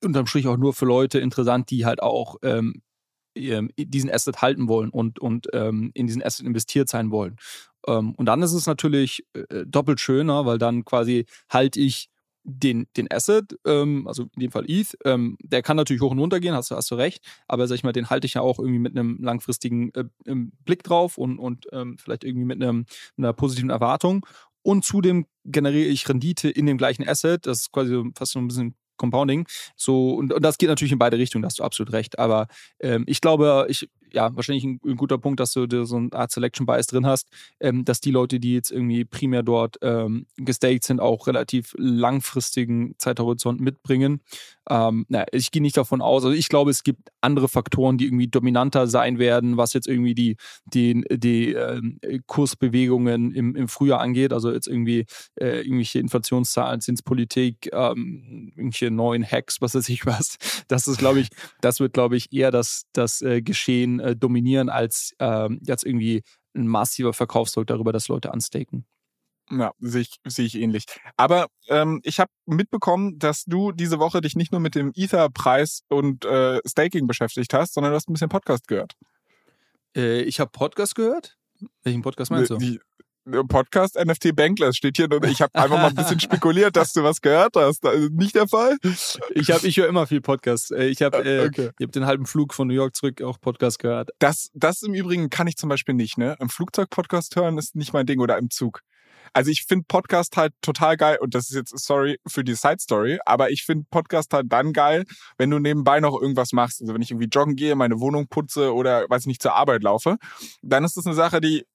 unterm Strich auch nur für Leute interessant, die halt auch ähm, diesen Asset halten wollen und, und ähm, in diesen Asset investiert sein wollen. Ähm, und dann ist es natürlich äh, doppelt schöner, weil dann quasi halte ich den, den Asset, ähm, also in dem Fall ETH, ähm, der kann natürlich hoch und runter gehen, hast, hast du recht, aber sag ich mal, den halte ich ja auch irgendwie mit einem langfristigen äh, Blick drauf und, und ähm, vielleicht irgendwie mit einem, einer positiven Erwartung. Und zudem generiere ich Rendite in dem gleichen Asset. Das ist quasi fast so ein bisschen Compounding. So, und, und das geht natürlich in beide Richtungen, da hast du absolut recht. Aber ähm, ich glaube, ich, ja, wahrscheinlich ein, ein, guter Punkt, dass du so eine Art Selection Bias drin hast, ähm, dass die Leute, die jetzt irgendwie primär dort ähm, gestaked sind, auch relativ langfristigen Zeithorizont mitbringen. Ähm, na, ich gehe nicht davon aus, also ich glaube, es gibt andere Faktoren, die irgendwie dominanter sein werden, was jetzt irgendwie die, die, die äh, Kursbewegungen im, im Frühjahr angeht, also jetzt irgendwie äh, irgendwelche Inflationszahlen, Zinspolitik, ähm, irgendwelche neuen Hacks, was weiß ich was. Das ist, glaube ich, das wird, glaube ich, eher das, das äh, Geschehen äh, dominieren als ähm, jetzt irgendwie ein massiver Verkaufsdruck darüber, dass Leute anstaken. Ja, sehe ich, sehe ich ähnlich. Aber ähm, ich habe mitbekommen, dass du diese Woche dich nicht nur mit dem Ether-Preis und äh, Staking beschäftigt hast, sondern du hast ein bisschen Podcast gehört. Äh, ich habe Podcast gehört? Welchen Podcast meinst du? Die, Podcast NFT Bankless steht hier. Ich habe einfach mal ein bisschen spekuliert, dass du was gehört hast. Also nicht der Fall? Ich habe, ich höre immer viel Podcast. Äh, ich habe, äh, okay. ich habe den halben Flug von New York zurück auch Podcast gehört. Das, das im Übrigen kann ich zum Beispiel nicht. Ne, im Flugzeug Podcast hören ist nicht mein Ding oder im Zug. Also ich finde Podcast halt total geil und das ist jetzt sorry für die Side Story, aber ich finde Podcast halt dann geil, wenn du nebenbei noch irgendwas machst. Also wenn ich irgendwie joggen gehe, meine Wohnung putze oder weiß nicht zur Arbeit laufe, dann ist das eine Sache, die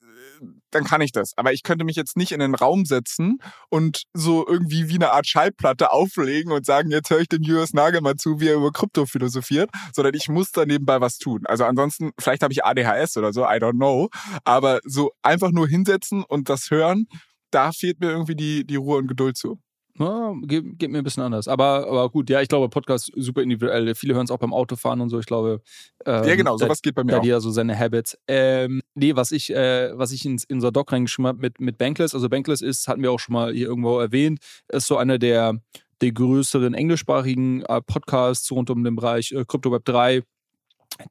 dann kann ich das. Aber ich könnte mich jetzt nicht in den Raum setzen und so irgendwie wie eine Art Schallplatte auflegen und sagen, jetzt höre ich dem Julius Nagel mal zu, wie er über Krypto philosophiert, sondern ich muss da nebenbei was tun. Also ansonsten, vielleicht habe ich ADHS oder so, I don't know. Aber so einfach nur hinsetzen und das hören, da fehlt mir irgendwie die, die Ruhe und Geduld zu. Ja, geht, geht, mir ein bisschen anders. Aber, aber gut, ja, ich glaube, Podcast super individuell. Viele hören es auch beim Autofahren und so. Ich glaube. Ähm, ja, genau, sowas geht bei mir da auch. Ja, so seine Habits. Ähm, nee, was ich, äh, was ich ins, in unser Doc reingeschrieben habe mit, mit Bankless. Also, Bankless ist, hatten wir auch schon mal hier irgendwo erwähnt, ist so einer der, der größeren englischsprachigen äh, Podcasts rund um den Bereich äh, Crypto Web 3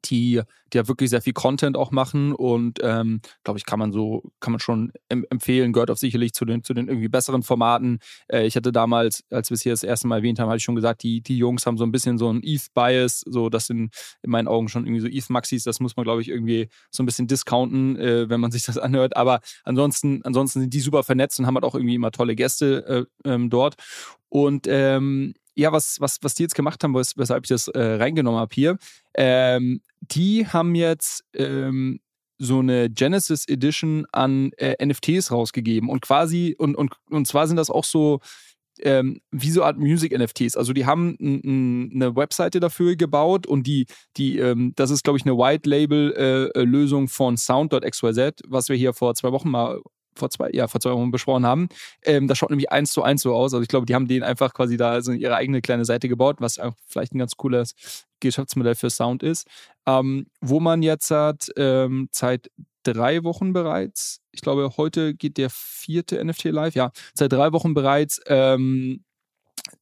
die, die ja wirklich sehr viel Content auch machen und ähm, glaube ich, kann man so, kann man schon em empfehlen, gehört auch sicherlich zu den, zu den irgendwie besseren Formaten. Äh, ich hatte damals, als wir es hier das erste Mal erwähnt haben, hatte ich schon gesagt, die, die Jungs haben so ein bisschen so ein ETH-Bias, so das sind in meinen Augen schon irgendwie so ETH-Maxis, das muss man, glaube ich, irgendwie so ein bisschen discounten, äh, wenn man sich das anhört. Aber ansonsten, ansonsten sind die super vernetzt und haben halt auch irgendwie immer tolle Gäste äh, ähm, dort. Und ähm, ja, was, was, was die jetzt gemacht haben, wes weshalb ich das äh, reingenommen habe hier, ähm, die haben jetzt ähm, so eine Genesis Edition an äh, NFTs rausgegeben und quasi, und, und, und zwar sind das auch so, ähm, wie so Art Music-NFTs. Also die haben eine Webseite dafür gebaut und die, die, ähm, das ist, glaube ich, eine White-Label-Lösung äh, von Sound.xyz, was wir hier vor zwei Wochen mal vor zwei, ja, vor zwei Wochen besprochen haben. Ähm, das schaut nämlich eins zu eins so aus. Also ich glaube, die haben denen einfach quasi da so ihre eigene kleine Seite gebaut, was vielleicht ein ganz cooles Geschäftsmodell für Sound ist. Ähm, wo man jetzt hat, ähm, seit drei Wochen bereits, ich glaube, heute geht der vierte NFT live, ja, seit drei Wochen bereits ähm,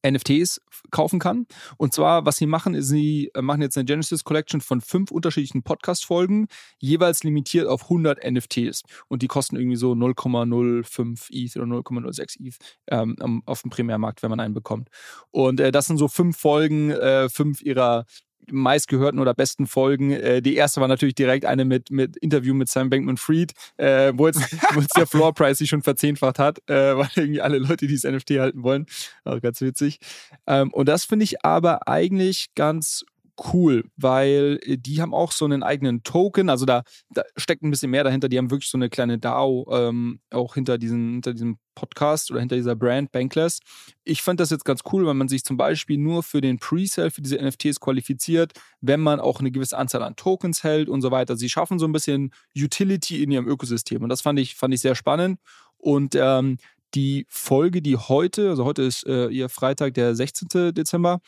NFTs kaufen kann. Und zwar, was sie machen, ist, sie äh, machen jetzt eine Genesis Collection von fünf unterschiedlichen Podcast-Folgen, jeweils limitiert auf 100 NFTs. Und die kosten irgendwie so 0,05 ETH oder 0,06 ETH ähm, auf dem Primärmarkt, wenn man einen bekommt. Und äh, das sind so fünf Folgen, äh, fünf ihrer meistgehörten oder besten Folgen. Äh, die erste war natürlich direkt eine mit, mit Interview mit Sam Bankman-Fried, äh, wo, jetzt, wo jetzt der Floor-Price sich schon verzehnfacht hat, äh, weil irgendwie alle Leute, die das NFT halten wollen. Auch ganz witzig. Ähm, und das finde ich aber eigentlich ganz cool, weil äh, die haben auch so einen eigenen Token, also da, da steckt ein bisschen mehr dahinter. Die haben wirklich so eine kleine DAO ähm, auch hinter, diesen, hinter diesem Podcast oder hinter dieser Brand Bankless. Ich fand das jetzt ganz cool, weil man sich zum Beispiel nur für den Presale für diese NFTs qualifiziert, wenn man auch eine gewisse Anzahl an Tokens hält und so weiter. Sie schaffen so ein bisschen Utility in ihrem Ökosystem und das fand ich, fand ich sehr spannend. Und ähm, die Folge, die heute, also heute ist äh, ihr Freitag, der 16. Dezember,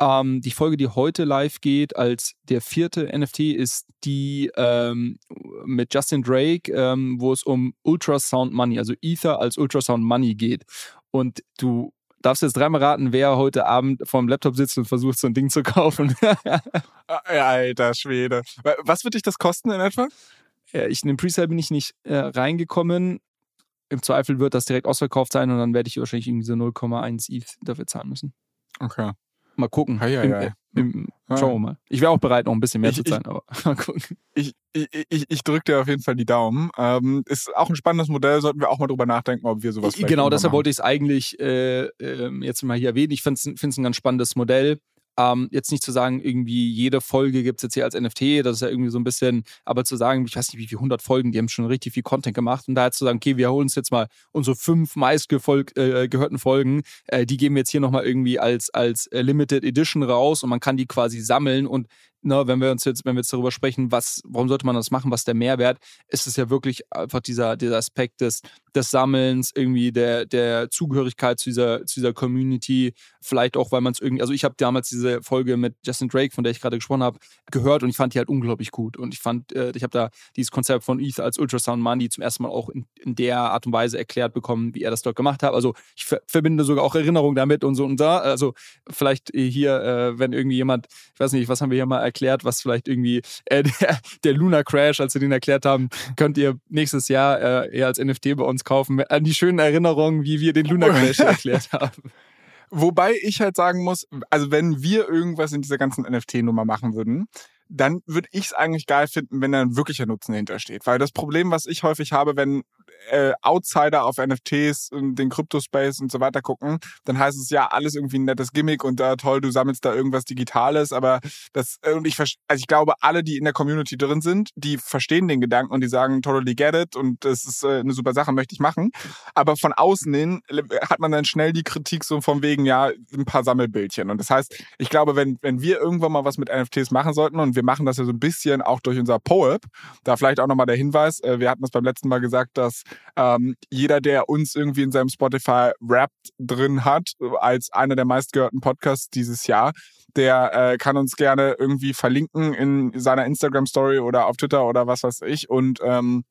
ähm, die Folge, die heute live geht, als der vierte NFT, ist die ähm, mit Justin Drake, ähm, wo es um Ultrasound Money, also Ether als Ultrasound Money geht. Und du darfst jetzt dreimal raten, wer heute Abend vorm Laptop sitzt und versucht, so ein Ding zu kaufen. Alter Schwede. Was wird dich das kosten in etwa? Ja, ich, in den Presale bin ich nicht äh, reingekommen. Im Zweifel wird das direkt ausverkauft sein und dann werde ich wahrscheinlich irgendwie so 0,1 ETH dafür zahlen müssen. Okay. Mal gucken. Hei, hei, hei. Im, im, schauen wir mal. Ich wäre auch bereit, noch ein bisschen mehr ich, zu zahlen, aber mal gucken. Ich, ich, ich, ich drücke dir auf jeden Fall die Daumen. Ähm, ist auch ein spannendes Modell, sollten wir auch mal drüber nachdenken, ob wir sowas Genau, deshalb wollte ich es eigentlich äh, äh, jetzt mal hier erwähnen. Ich finde es ein ganz spannendes Modell. Ähm, jetzt nicht zu sagen, irgendwie jede Folge gibt es jetzt hier als NFT, das ist ja irgendwie so ein bisschen, aber zu sagen, ich weiß nicht, wie viele 100 Folgen, die haben schon richtig viel Content gemacht. Und da jetzt zu sagen, okay, wir holen uns jetzt mal unsere fünf meistgehörten äh, Folgen, äh, die geben wir jetzt hier nochmal irgendwie als, als äh, Limited Edition raus und man kann die quasi sammeln und ne, wenn wir uns jetzt, wenn wir jetzt darüber sprechen, was, warum sollte man das machen, was der Mehrwert, ist es ja wirklich einfach dieser, dieser Aspekt des, des Sammelns, irgendwie der, der Zugehörigkeit zu dieser, zu dieser Community, vielleicht auch, weil man es irgendwie, also ich habe damals diese Folge mit Justin Drake, von der ich gerade gesprochen habe, gehört und ich fand die halt unglaublich gut. Und ich fand, äh, ich habe da dieses Konzept von ETH als Ultrasound Money zum ersten Mal auch in, in der Art und Weise erklärt bekommen, wie er das dort gemacht hat. Also ich ver verbinde sogar auch Erinnerungen damit und so und da, also vielleicht hier, äh, wenn irgendwie jemand, ich weiß nicht, was haben wir hier mal erklärt, was vielleicht irgendwie äh, der, der Luna Crash, als wir den erklärt haben, könnt ihr nächstes Jahr äh, eher als NFT bei uns kaufen. An die schönen Erinnerungen, wie wir den Luna Crash erklärt haben. Wobei ich halt sagen muss, also wenn wir irgendwas in dieser ganzen NFT-Nummer machen würden, dann würde ich es eigentlich geil finden, wenn da ein wirklicher Nutzen hintersteht. Weil das Problem, was ich häufig habe, wenn äh, Outsider auf NFTs und den Crypto-Space und so weiter gucken, dann heißt es ja alles irgendwie ein nettes Gimmick und da äh, toll, du sammelst da irgendwas Digitales, aber das, äh, und ich, also ich glaube, alle, die in der Community drin sind, die verstehen den Gedanken und die sagen, totally get it und das ist äh, eine super Sache, möchte ich machen. Aber von außen hin hat man dann schnell die Kritik so von wegen, ja, ein paar Sammelbildchen. Und das heißt, ich glaube, wenn, wenn wir irgendwann mal was mit NFTs machen sollten und wir machen das ja so ein bisschen auch durch unser POEP, da vielleicht auch nochmal der Hinweis, äh, wir hatten das beim letzten Mal gesagt, dass ähm, jeder, der uns irgendwie in seinem Spotify Rap drin hat, als einer der meistgehörten Podcasts dieses Jahr, der äh, kann uns gerne irgendwie verlinken in seiner Instagram Story oder auf Twitter oder was weiß ich. Und ähm,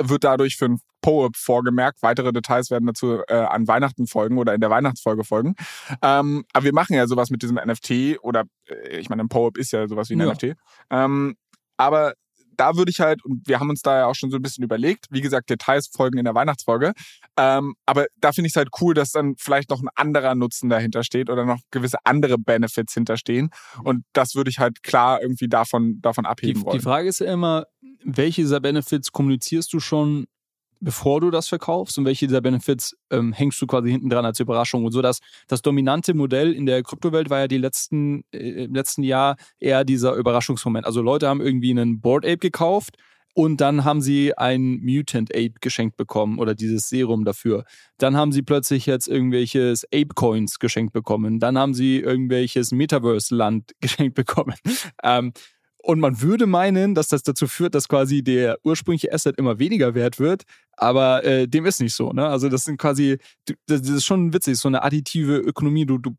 wird dadurch für ein POEP vorgemerkt. Weitere Details werden dazu äh, an Weihnachten folgen oder in der Weihnachtsfolge folgen. Ähm, aber wir machen ja sowas mit diesem NFT oder äh, ich meine, ein POEP ist ja sowas wie ein ja. NFT. Ähm, aber da würde ich halt, und wir haben uns da ja auch schon so ein bisschen überlegt, wie gesagt, Details folgen in der Weihnachtsfolge, ähm, aber da finde ich es halt cool, dass dann vielleicht noch ein anderer Nutzen dahinter steht oder noch gewisse andere Benefits hinterstehen und das würde ich halt klar irgendwie davon, davon abheben die, wollen. Die Frage ist ja immer, welche dieser Benefits kommunizierst du schon bevor du das verkaufst und welche dieser Benefits ähm, hängst du quasi hinten dran als Überraschung. Und so das, das dominante Modell in der Kryptowelt war ja die letzten, äh, im letzten Jahr eher dieser Überraschungsmoment. Also Leute haben irgendwie einen Board Ape gekauft und dann haben sie ein Mutant Ape geschenkt bekommen oder dieses Serum dafür. Dann haben sie plötzlich jetzt irgendwelches Ape Coins geschenkt bekommen. Dann haben sie irgendwelches Metaverse Land geschenkt bekommen. ähm, und man würde meinen, dass das dazu führt, dass quasi der ursprüngliche Asset immer weniger wert wird, aber äh, dem ist nicht so. Ne? Also das sind quasi, das ist schon witzig, so eine additive Ökonomie. Du, du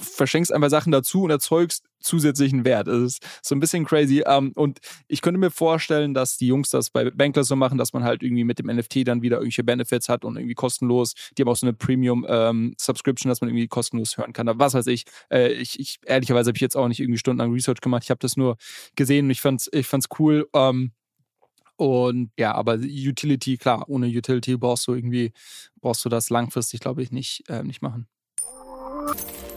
verschenkst einfach Sachen dazu und erzeugst zusätzlichen Wert. Das ist so ein bisschen crazy. Ähm, und ich könnte mir vorstellen, dass die Jungs das bei Bankless so machen, dass man halt irgendwie mit dem NFT dann wieder irgendwelche Benefits hat und irgendwie kostenlos. Die haben auch so eine Premium-Subscription, ähm, dass man irgendwie kostenlos hören kann. Aber was weiß ich. Äh, ich, ich ehrlicherweise habe ich jetzt auch nicht irgendwie stundenlang Research gemacht. Ich habe das nur gesehen und ich fand's, ich fand's cool. Ähm, und ja, aber Utility, klar, ohne Utility brauchst du irgendwie, brauchst du das langfristig, glaube ich, nicht, äh, nicht machen.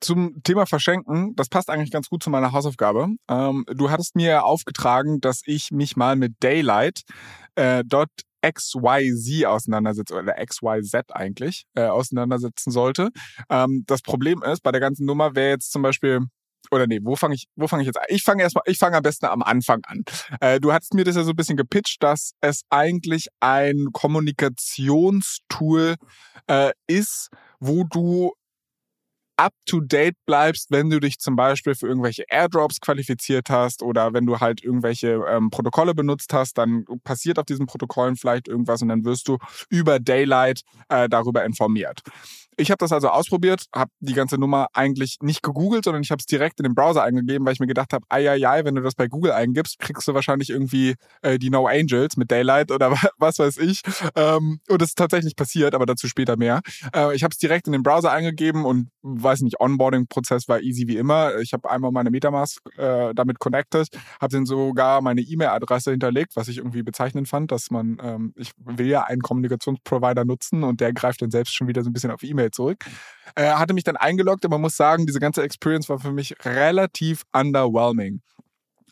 zum Thema Verschenken, das passt eigentlich ganz gut zu meiner Hausaufgabe. Ähm, du hattest mir aufgetragen, dass ich mich mal mit Daylight äh, XYZ auseinandersetze oder XYZ eigentlich äh, auseinandersetzen sollte. Ähm, das Problem ist, bei der ganzen Nummer wäre jetzt zum Beispiel oder nee, wo fange ich, wo fange ich jetzt an? Ich fange erstmal, ich fange am besten am Anfang an. Äh, du hattest mir das ja so ein bisschen gepitcht, dass es eigentlich ein Kommunikationstool äh, ist, wo du up-to-date bleibst, wenn du dich zum Beispiel für irgendwelche Airdrops qualifiziert hast oder wenn du halt irgendwelche ähm, Protokolle benutzt hast, dann passiert auf diesen Protokollen vielleicht irgendwas und dann wirst du über Daylight äh, darüber informiert. Ich habe das also ausprobiert, habe die ganze Nummer eigentlich nicht gegoogelt, sondern ich habe es direkt in den Browser eingegeben, weil ich mir gedacht habe, ai, wenn du das bei Google eingibst, kriegst du wahrscheinlich irgendwie äh, die No Angels mit Daylight oder was weiß ich. Ähm, und das ist tatsächlich passiert, aber dazu später mehr. Äh, ich habe es direkt in den Browser eingegeben und weiß nicht, Onboarding-Prozess war easy wie immer. Ich habe einmal meine Metamask äh, damit connected, habe dann sogar meine E-Mail-Adresse hinterlegt, was ich irgendwie bezeichnend fand, dass man, ähm, ich will ja einen Kommunikationsprovider nutzen und der greift dann selbst schon wieder so ein bisschen auf E-Mail E-Mail zurück. Äh, hatte mich dann eingeloggt, aber man muss sagen, diese ganze Experience war für mich relativ underwhelming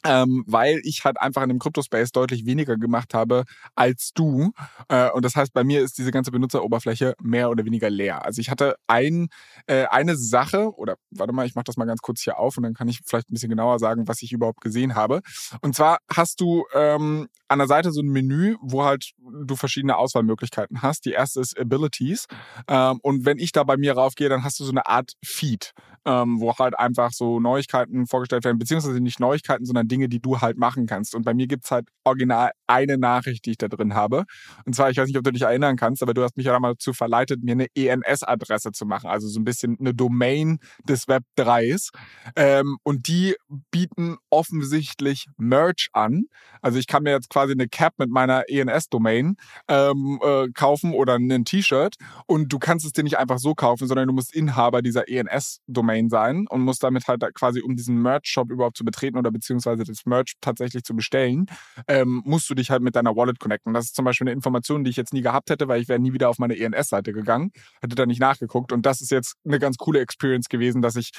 ähm, weil ich halt einfach in dem Crypto-Space deutlich weniger gemacht habe als du. Äh, und das heißt, bei mir ist diese ganze Benutzeroberfläche mehr oder weniger leer. Also ich hatte ein, äh, eine Sache, oder warte mal, ich mache das mal ganz kurz hier auf und dann kann ich vielleicht ein bisschen genauer sagen, was ich überhaupt gesehen habe. Und zwar hast du ähm, an der Seite so ein Menü, wo halt du verschiedene Auswahlmöglichkeiten hast. Die erste ist Abilities. Ähm, und wenn ich da bei mir raufgehe, dann hast du so eine Art Feed, ähm, wo halt einfach so Neuigkeiten vorgestellt werden, beziehungsweise nicht Neuigkeiten, sondern Dinge, die du halt machen kannst. Und bei mir gibt's halt original eine Nachricht, die ich da drin habe. Und zwar, ich weiß nicht, ob du dich erinnern kannst, aber du hast mich ja mal dazu verleitet, mir eine ENS-Adresse zu machen. Also so ein bisschen eine Domain des Web 3s. Ähm, und die bieten offensichtlich Merch an. Also ich kann mir jetzt quasi quasi eine Cap mit meiner ENS-Domain ähm, äh, kaufen oder ein T-Shirt und du kannst es dir nicht einfach so kaufen, sondern du musst Inhaber dieser ENS-Domain sein und musst damit halt quasi, um diesen Merch-Shop überhaupt zu betreten oder beziehungsweise das Merch tatsächlich zu bestellen, ähm, musst du dich halt mit deiner Wallet connecten. Das ist zum Beispiel eine Information, die ich jetzt nie gehabt hätte, weil ich wäre nie wieder auf meine ENS-Seite gegangen, hätte da nicht nachgeguckt und das ist jetzt eine ganz coole Experience gewesen, dass ich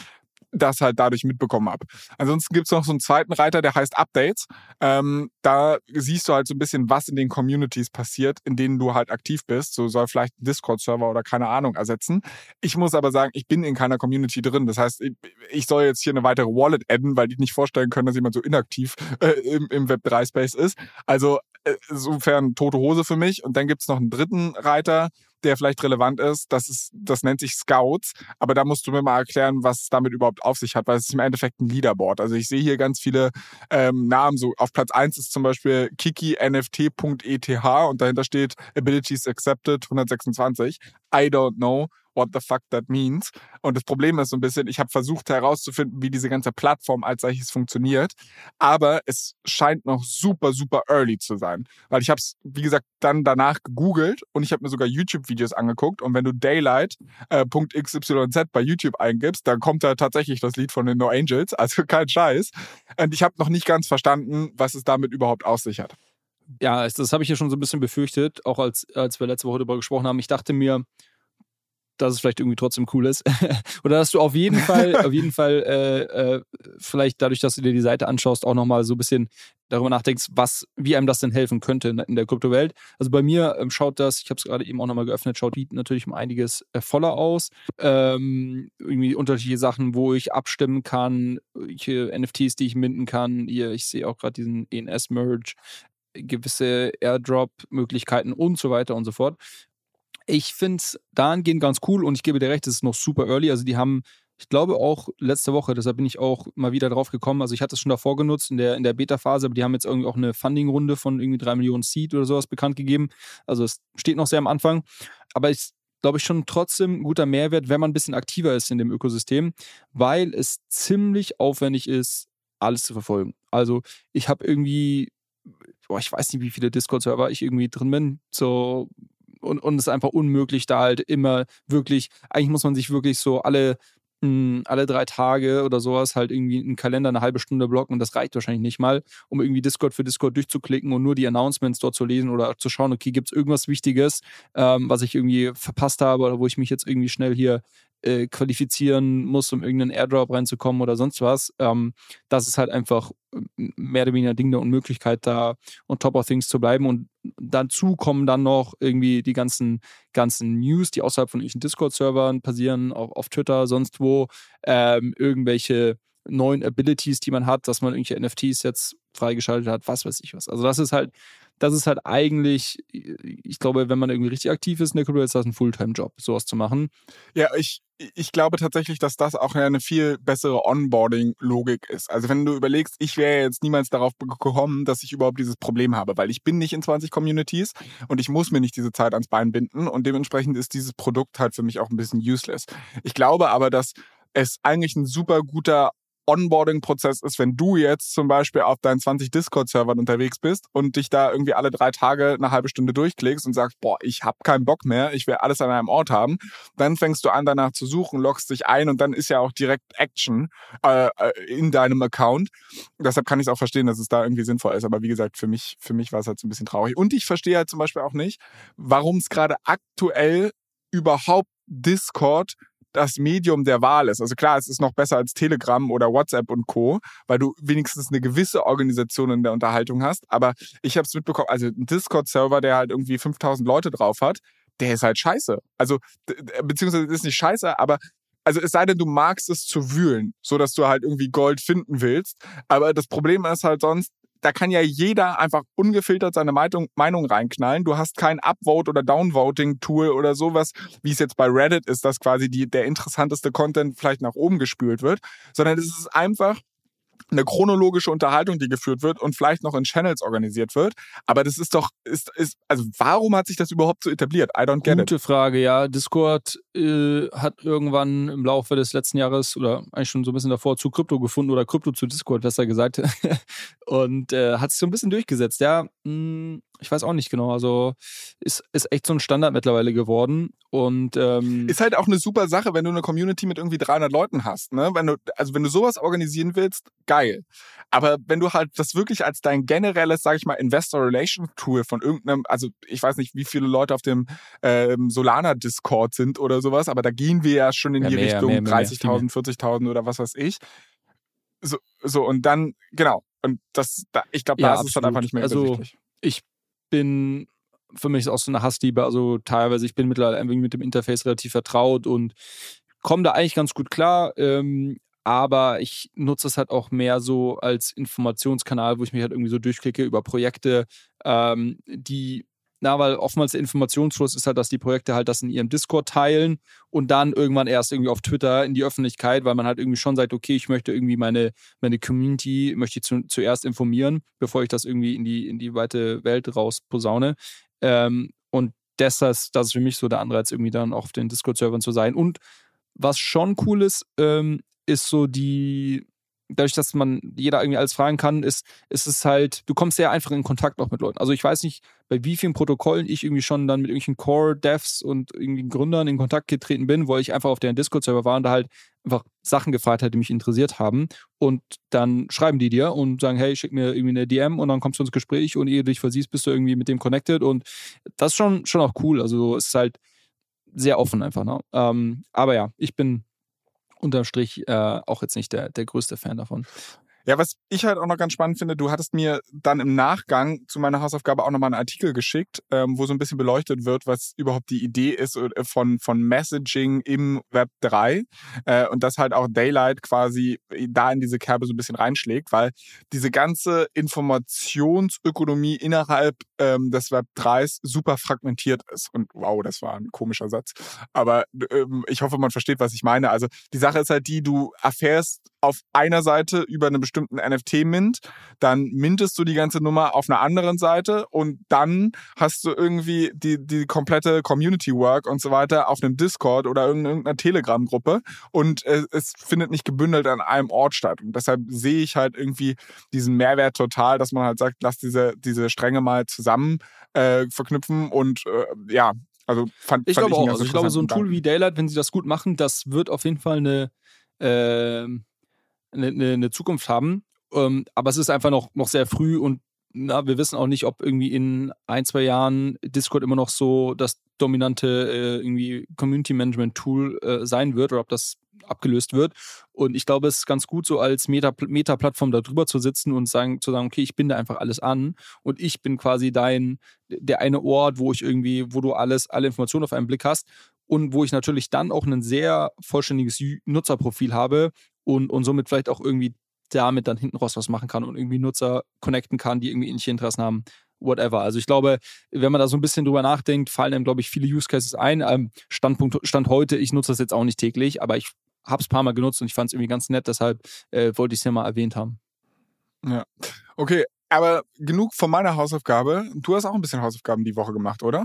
das halt dadurch mitbekommen habe. Ansonsten gibt es noch so einen zweiten Reiter, der heißt Updates. Ähm, da siehst du halt so ein bisschen, was in den Communities passiert, in denen du halt aktiv bist. So soll vielleicht Discord-Server oder keine Ahnung ersetzen. Ich muss aber sagen, ich bin in keiner Community drin. Das heißt, ich soll jetzt hier eine weitere Wallet adden, weil die nicht vorstellen können, dass jemand so inaktiv äh, im, im Web3-Space ist. Also äh, insofern tote Hose für mich. Und dann gibt es noch einen dritten Reiter, der vielleicht relevant ist. Das ist, das nennt sich Scouts. Aber da musst du mir mal erklären, was es damit überhaupt auf sich hat, weil es ist im Endeffekt ein Leaderboard. Also ich sehe hier ganz viele ähm, Namen. So auf Platz eins ist zum Beispiel kikinft.eth und dahinter steht Abilities Accepted 126. I don't know what the fuck that means. Und das Problem ist so ein bisschen, ich habe versucht herauszufinden, wie diese ganze Plattform als solches funktioniert, aber es scheint noch super, super early zu sein. Weil ich habe es, wie gesagt, dann danach gegoogelt und ich habe mir sogar YouTube-Videos angeguckt und wenn du Daylight.xyz äh, bei YouTube eingibst, dann kommt da tatsächlich das Lied von den No Angels, also kein Scheiß. Und ich habe noch nicht ganz verstanden, was es damit überhaupt auf sich hat. Ja, das habe ich ja schon so ein bisschen befürchtet, auch als, als wir letzte Woche darüber gesprochen haben. Ich dachte mir, dass es vielleicht irgendwie trotzdem cool ist. Oder dass du auf jeden Fall, auf jeden Fall äh, äh, vielleicht dadurch, dass du dir die Seite anschaust, auch nochmal so ein bisschen darüber nachdenkst, was, wie einem das denn helfen könnte in der Kryptowelt. Also bei mir ähm, schaut das, ich habe es gerade eben auch nochmal geöffnet, schaut die natürlich um einiges äh, voller aus. Ähm, irgendwie unterschiedliche Sachen, wo ich abstimmen kann, welche NFTs, die ich minden kann. Hier, ich sehe auch gerade diesen ENS-Merge, gewisse Airdrop-Möglichkeiten und so weiter und so fort. Ich finde es dahingehend ganz cool und ich gebe dir recht, es ist noch super early. Also die haben, ich glaube auch letzte Woche, deshalb bin ich auch mal wieder drauf gekommen. Also ich hatte es schon davor genutzt in der, in der Beta-Phase, aber die haben jetzt irgendwie auch eine Funding-Runde von irgendwie drei Millionen Seed oder sowas bekannt gegeben. Also es steht noch sehr am Anfang. Aber ich glaube ich, schon trotzdem ein guter Mehrwert, wenn man ein bisschen aktiver ist in dem Ökosystem, weil es ziemlich aufwendig ist, alles zu verfolgen. Also ich habe irgendwie, boah, ich weiß nicht, wie viele Discord-Server ich irgendwie drin bin, so und, und es ist einfach unmöglich, da halt immer wirklich, eigentlich muss man sich wirklich so alle hm, alle drei Tage oder sowas halt irgendwie einen Kalender eine halbe Stunde blocken und das reicht wahrscheinlich nicht mal, um irgendwie Discord für Discord durchzuklicken und nur die Announcements dort zu lesen oder zu schauen, okay, gibt es irgendwas Wichtiges, ähm, was ich irgendwie verpasst habe oder wo ich mich jetzt irgendwie schnell hier äh, qualifizieren muss, um irgendeinen Airdrop reinzukommen oder sonst was. Ähm, das ist halt einfach mehr oder weniger Ding der Unmöglichkeit, da on top of things zu bleiben. Und dazu kommen dann noch irgendwie die ganzen, ganzen News, die außerhalb von irgendwelchen Discord-Servern passieren, auch auf Twitter, sonst wo, ähm, irgendwelche neuen Abilities, die man hat, dass man irgendwelche NFTs jetzt freigeschaltet hat, was weiß ich was. Also das ist halt das ist halt eigentlich, ich glaube, wenn man irgendwie richtig aktiv ist in der Kultur, ist das ein Fulltime-Job, sowas zu machen. Ja, ich, ich glaube tatsächlich, dass das auch eine viel bessere Onboarding-Logik ist. Also wenn du überlegst, ich wäre jetzt niemals darauf gekommen, dass ich überhaupt dieses Problem habe, weil ich bin nicht in 20 Communities und ich muss mir nicht diese Zeit ans Bein binden und dementsprechend ist dieses Produkt halt für mich auch ein bisschen useless. Ich glaube aber, dass es eigentlich ein super guter Onboarding-Prozess ist, wenn du jetzt zum Beispiel auf deinen 20 Discord-Servern unterwegs bist und dich da irgendwie alle drei Tage eine halbe Stunde durchklickst und sagst, boah, ich habe keinen Bock mehr, ich will alles an einem Ort haben, dann fängst du an, danach zu suchen, loggst dich ein und dann ist ja auch direkt Action äh, äh in deinem Account. Deshalb kann ich es auch verstehen, dass es da irgendwie sinnvoll ist. Aber wie gesagt, für mich, für mich war es halt so ein bisschen traurig. Und ich verstehe halt zum Beispiel auch nicht, warum es gerade aktuell überhaupt Discord das Medium der Wahl ist. Also klar, es ist noch besser als Telegram oder WhatsApp und Co., weil du wenigstens eine gewisse Organisation in der Unterhaltung hast. Aber ich habe es mitbekommen, also ein Discord-Server, der halt irgendwie 5000 Leute drauf hat, der ist halt scheiße. Also, beziehungsweise ist nicht scheiße, aber also es sei denn, du magst es zu wühlen, so dass du halt irgendwie Gold finden willst. Aber das Problem ist halt sonst, da kann ja jeder einfach ungefiltert seine Meinung, Meinung reinknallen. Du hast kein Upvote oder Downvoting-Tool oder sowas, wie es jetzt bei Reddit ist, dass quasi die, der interessanteste Content vielleicht nach oben gespült wird, sondern es ist einfach eine chronologische Unterhaltung, die geführt wird und vielleicht noch in Channels organisiert wird. Aber das ist doch, ist, ist, also warum hat sich das überhaupt so etabliert? I don't get Gute it. Frage, ja. Discord äh, hat irgendwann im Laufe des letzten Jahres oder eigentlich schon so ein bisschen davor zu Krypto gefunden oder Krypto zu Discord, besser gesagt. und äh, hat sich so ein bisschen durchgesetzt, ja. Mh, hm, ich weiß auch nicht genau. Also ist, ist echt so ein Standard mittlerweile geworden. Und ähm ist halt auch eine super Sache, wenn du eine Community mit irgendwie 300 Leuten hast. Ne? Wenn du, also wenn du sowas organisieren willst, geil. Aber wenn du halt das wirklich als dein generelles, sag ich mal, Investor Relation Tool von irgendeinem, also ich weiß nicht, wie viele Leute auf dem ähm, Solana Discord sind oder sowas, aber da gehen wir ja schon in ja, die mehr, Richtung 30.000, 40.000 oder was weiß ich. So, so und dann, genau. Und das, da, ich glaube, da ja, ist absolut. es dann einfach nicht mehr also, Ich bin für mich auch so eine Hassliebe. Also teilweise, ich bin mittlerweile irgendwie mit dem Interface relativ vertraut und komme da eigentlich ganz gut klar. Ähm, aber ich nutze es halt auch mehr so als Informationskanal, wo ich mich halt irgendwie so durchklicke über Projekte, ähm, die na, weil oftmals der Informationsfluss ist halt, dass die Projekte halt das in ihrem Discord teilen und dann irgendwann erst irgendwie auf Twitter in die Öffentlichkeit, weil man halt irgendwie schon sagt, okay, ich möchte irgendwie meine, meine Community, möchte ich zu, zuerst informieren, bevor ich das irgendwie in die, in die weite Welt raus posaune. Ähm, und das, das ist für mich so der Anreiz, irgendwie dann auch auf den Discord-Servern zu sein. Und was schon cool ist, ähm, ist so die, dadurch, dass man jeder irgendwie alles fragen kann, ist, ist es halt, du kommst sehr einfach in Kontakt auch mit Leuten. Also ich weiß nicht, bei wie vielen Protokollen ich irgendwie schon dann mit irgendwelchen Core-Devs und irgendwie Gründern in Kontakt getreten bin, wo ich einfach auf deren Discord-Server war und da halt einfach Sachen gefragt hat, die mich interessiert haben. Und dann schreiben die dir und sagen, hey, schick mir irgendwie eine DM und dann kommst du ins Gespräch und ehe du dich versiehst, bist du irgendwie mit dem connected. Und das ist schon, schon auch cool. Also es ist halt sehr offen einfach. Ne? Ähm, aber ja, ich bin unterm Strich äh, auch jetzt nicht der, der größte Fan davon. Ja, was ich halt auch noch ganz spannend finde, du hattest mir dann im Nachgang zu meiner Hausaufgabe auch nochmal einen Artikel geschickt, ähm, wo so ein bisschen beleuchtet wird, was überhaupt die Idee ist äh, von, von Messaging im Web 3 äh, und dass halt auch Daylight quasi da in diese Kerbe so ein bisschen reinschlägt, weil diese ganze Informationsökonomie innerhalb ähm, des Web 3s super fragmentiert ist. Und wow, das war ein komischer Satz. Aber ähm, ich hoffe, man versteht, was ich meine. Also die Sache ist halt die, du erfährst auf einer Seite über einen bestimmten NFT-Mint, dann mintest du die ganze Nummer auf einer anderen Seite und dann hast du irgendwie die, die komplette Community-Work und so weiter auf einem Discord oder irgendeiner Telegram-Gruppe und es, es findet nicht gebündelt an einem Ort statt. Und deshalb sehe ich halt irgendwie diesen Mehrwert total, dass man halt sagt, lass diese, diese Stränge mal zusammen äh, verknüpfen und äh, ja, also fand, ich fand glaube ich auch. Also ich glaube, so ein Tool wie Daylight, wenn sie das gut machen, das wird auf jeden Fall eine äh, eine, eine Zukunft haben. Ähm, aber es ist einfach noch, noch sehr früh und na, wir wissen auch nicht, ob irgendwie in ein, zwei Jahren Discord immer noch so das dominante äh, irgendwie Community Management Tool äh, sein wird oder ob das abgelöst wird. Und ich glaube, es ist ganz gut, so als Meta-Plattform da drüber zu sitzen und sagen, zu sagen, okay, ich binde einfach alles an und ich bin quasi dein, der eine Ort, wo ich irgendwie, wo du alles, alle Informationen auf einen Blick hast und wo ich natürlich dann auch ein sehr vollständiges Nutzerprofil habe und, und somit vielleicht auch irgendwie damit dann hinten raus was machen kann und irgendwie Nutzer connecten kann, die irgendwie ähnliche Interessen haben. Whatever. Also ich glaube, wenn man da so ein bisschen drüber nachdenkt, fallen einem, glaube ich, viele Use Cases ein. Ähm, Standpunkt, Stand heute, ich nutze das jetzt auch nicht täglich, aber ich habe es ein paar Mal genutzt und ich fand es irgendwie ganz nett, deshalb äh, wollte ich es ja mal erwähnt haben. Ja. Okay, aber genug von meiner Hausaufgabe. Du hast auch ein bisschen Hausaufgaben die Woche gemacht, oder?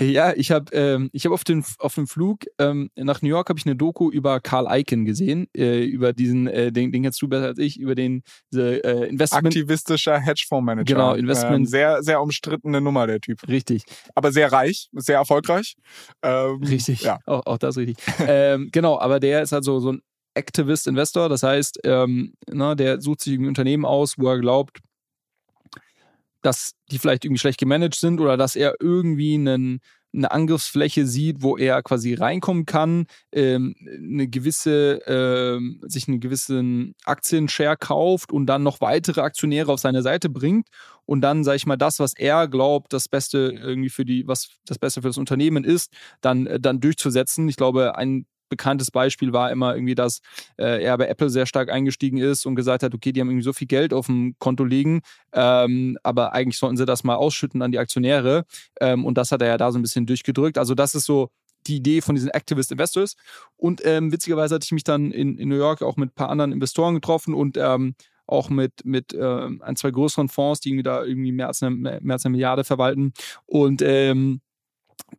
Ja, ich habe ähm, ich hab auf, den, auf dem Flug ähm, nach New York habe ich eine Doku über Carl Icahn gesehen, äh, über diesen, äh, den, den kennst du besser als ich, über den diese, äh, Investment... Aktivistischer Hedgefondsmanager. Genau, Investment... Ähm, sehr, sehr umstrittene Nummer, der Typ. Richtig. Aber sehr reich, sehr erfolgreich. Ähm, richtig, ja. auch, auch das richtig. ähm, genau, aber der ist halt so, so ein Activist-Investor, das heißt, ähm, na, der sucht sich ein Unternehmen aus, wo er glaubt, dass die vielleicht irgendwie schlecht gemanagt sind oder dass er irgendwie einen, eine Angriffsfläche sieht, wo er quasi reinkommen kann, ähm, eine gewisse, ähm, sich einen gewissen Aktienshare kauft und dann noch weitere Aktionäre auf seine Seite bringt und dann, sage ich mal, das, was er glaubt, das Beste irgendwie für die, was das Beste für das Unternehmen ist, dann, dann durchzusetzen. Ich glaube, ein bekanntes Beispiel war immer irgendwie, dass äh, er bei Apple sehr stark eingestiegen ist und gesagt hat, okay, die haben irgendwie so viel Geld auf dem Konto liegen, ähm, aber eigentlich sollten sie das mal ausschütten an die Aktionäre. Ähm, und das hat er ja da so ein bisschen durchgedrückt. Also das ist so die Idee von diesen Activist Investors. Und ähm, witzigerweise hatte ich mich dann in, in New York auch mit ein paar anderen Investoren getroffen und ähm, auch mit, mit äh, ein, zwei größeren Fonds, die irgendwie da irgendwie mehr als eine, mehr als eine Milliarde verwalten. Und ähm,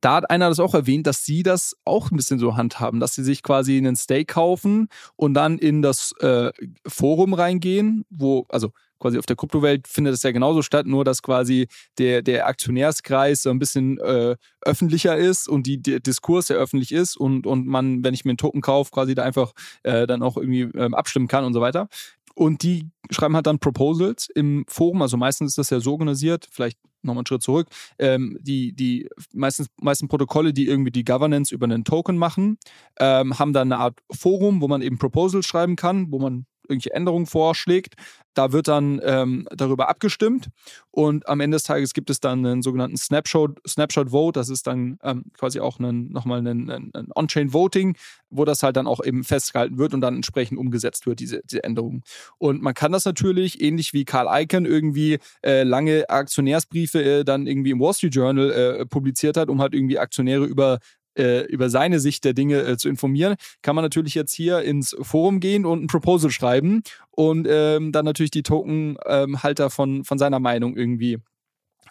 da hat einer das auch erwähnt, dass sie das auch ein bisschen so handhaben, dass sie sich quasi einen Steak kaufen und dann in das äh, Forum reingehen, wo, also quasi auf der Kryptowelt findet es ja genauso statt, nur dass quasi der, der Aktionärskreis so ein bisschen äh, öffentlicher ist und die, der Diskurs ja öffentlich ist und, und man, wenn ich mir einen Token kaufe, quasi da einfach äh, dann auch irgendwie ähm, abstimmen kann und so weiter. Und die schreiben halt dann Proposals im Forum, also meistens ist das ja so organisiert, vielleicht nochmal einen Schritt zurück, ähm, die, die meistens, meisten Protokolle, die irgendwie die Governance über einen Token machen, ähm, haben dann eine Art Forum, wo man eben Proposals schreiben kann, wo man irgendwelche Änderungen vorschlägt. Da wird dann ähm, darüber abgestimmt und am Ende des Tages gibt es dann einen sogenannten Snapshot, Snapshot Vote. Das ist dann ähm, quasi auch einen, nochmal ein, ein, On-Chain Voting, wo das halt dann auch eben festgehalten wird und dann entsprechend umgesetzt wird, diese, diese Änderungen. Und man kann das natürlich, ähnlich wie Carl Icahn irgendwie äh, lange Aktionärsbriefe äh, dann irgendwie im Wall Street Journal äh, publiziert hat, um halt irgendwie Aktionäre über äh, über seine Sicht der Dinge äh, zu informieren, kann man natürlich jetzt hier ins Forum gehen und ein Proposal schreiben und ähm, dann natürlich die Tokenhalter ähm, von, von seiner Meinung irgendwie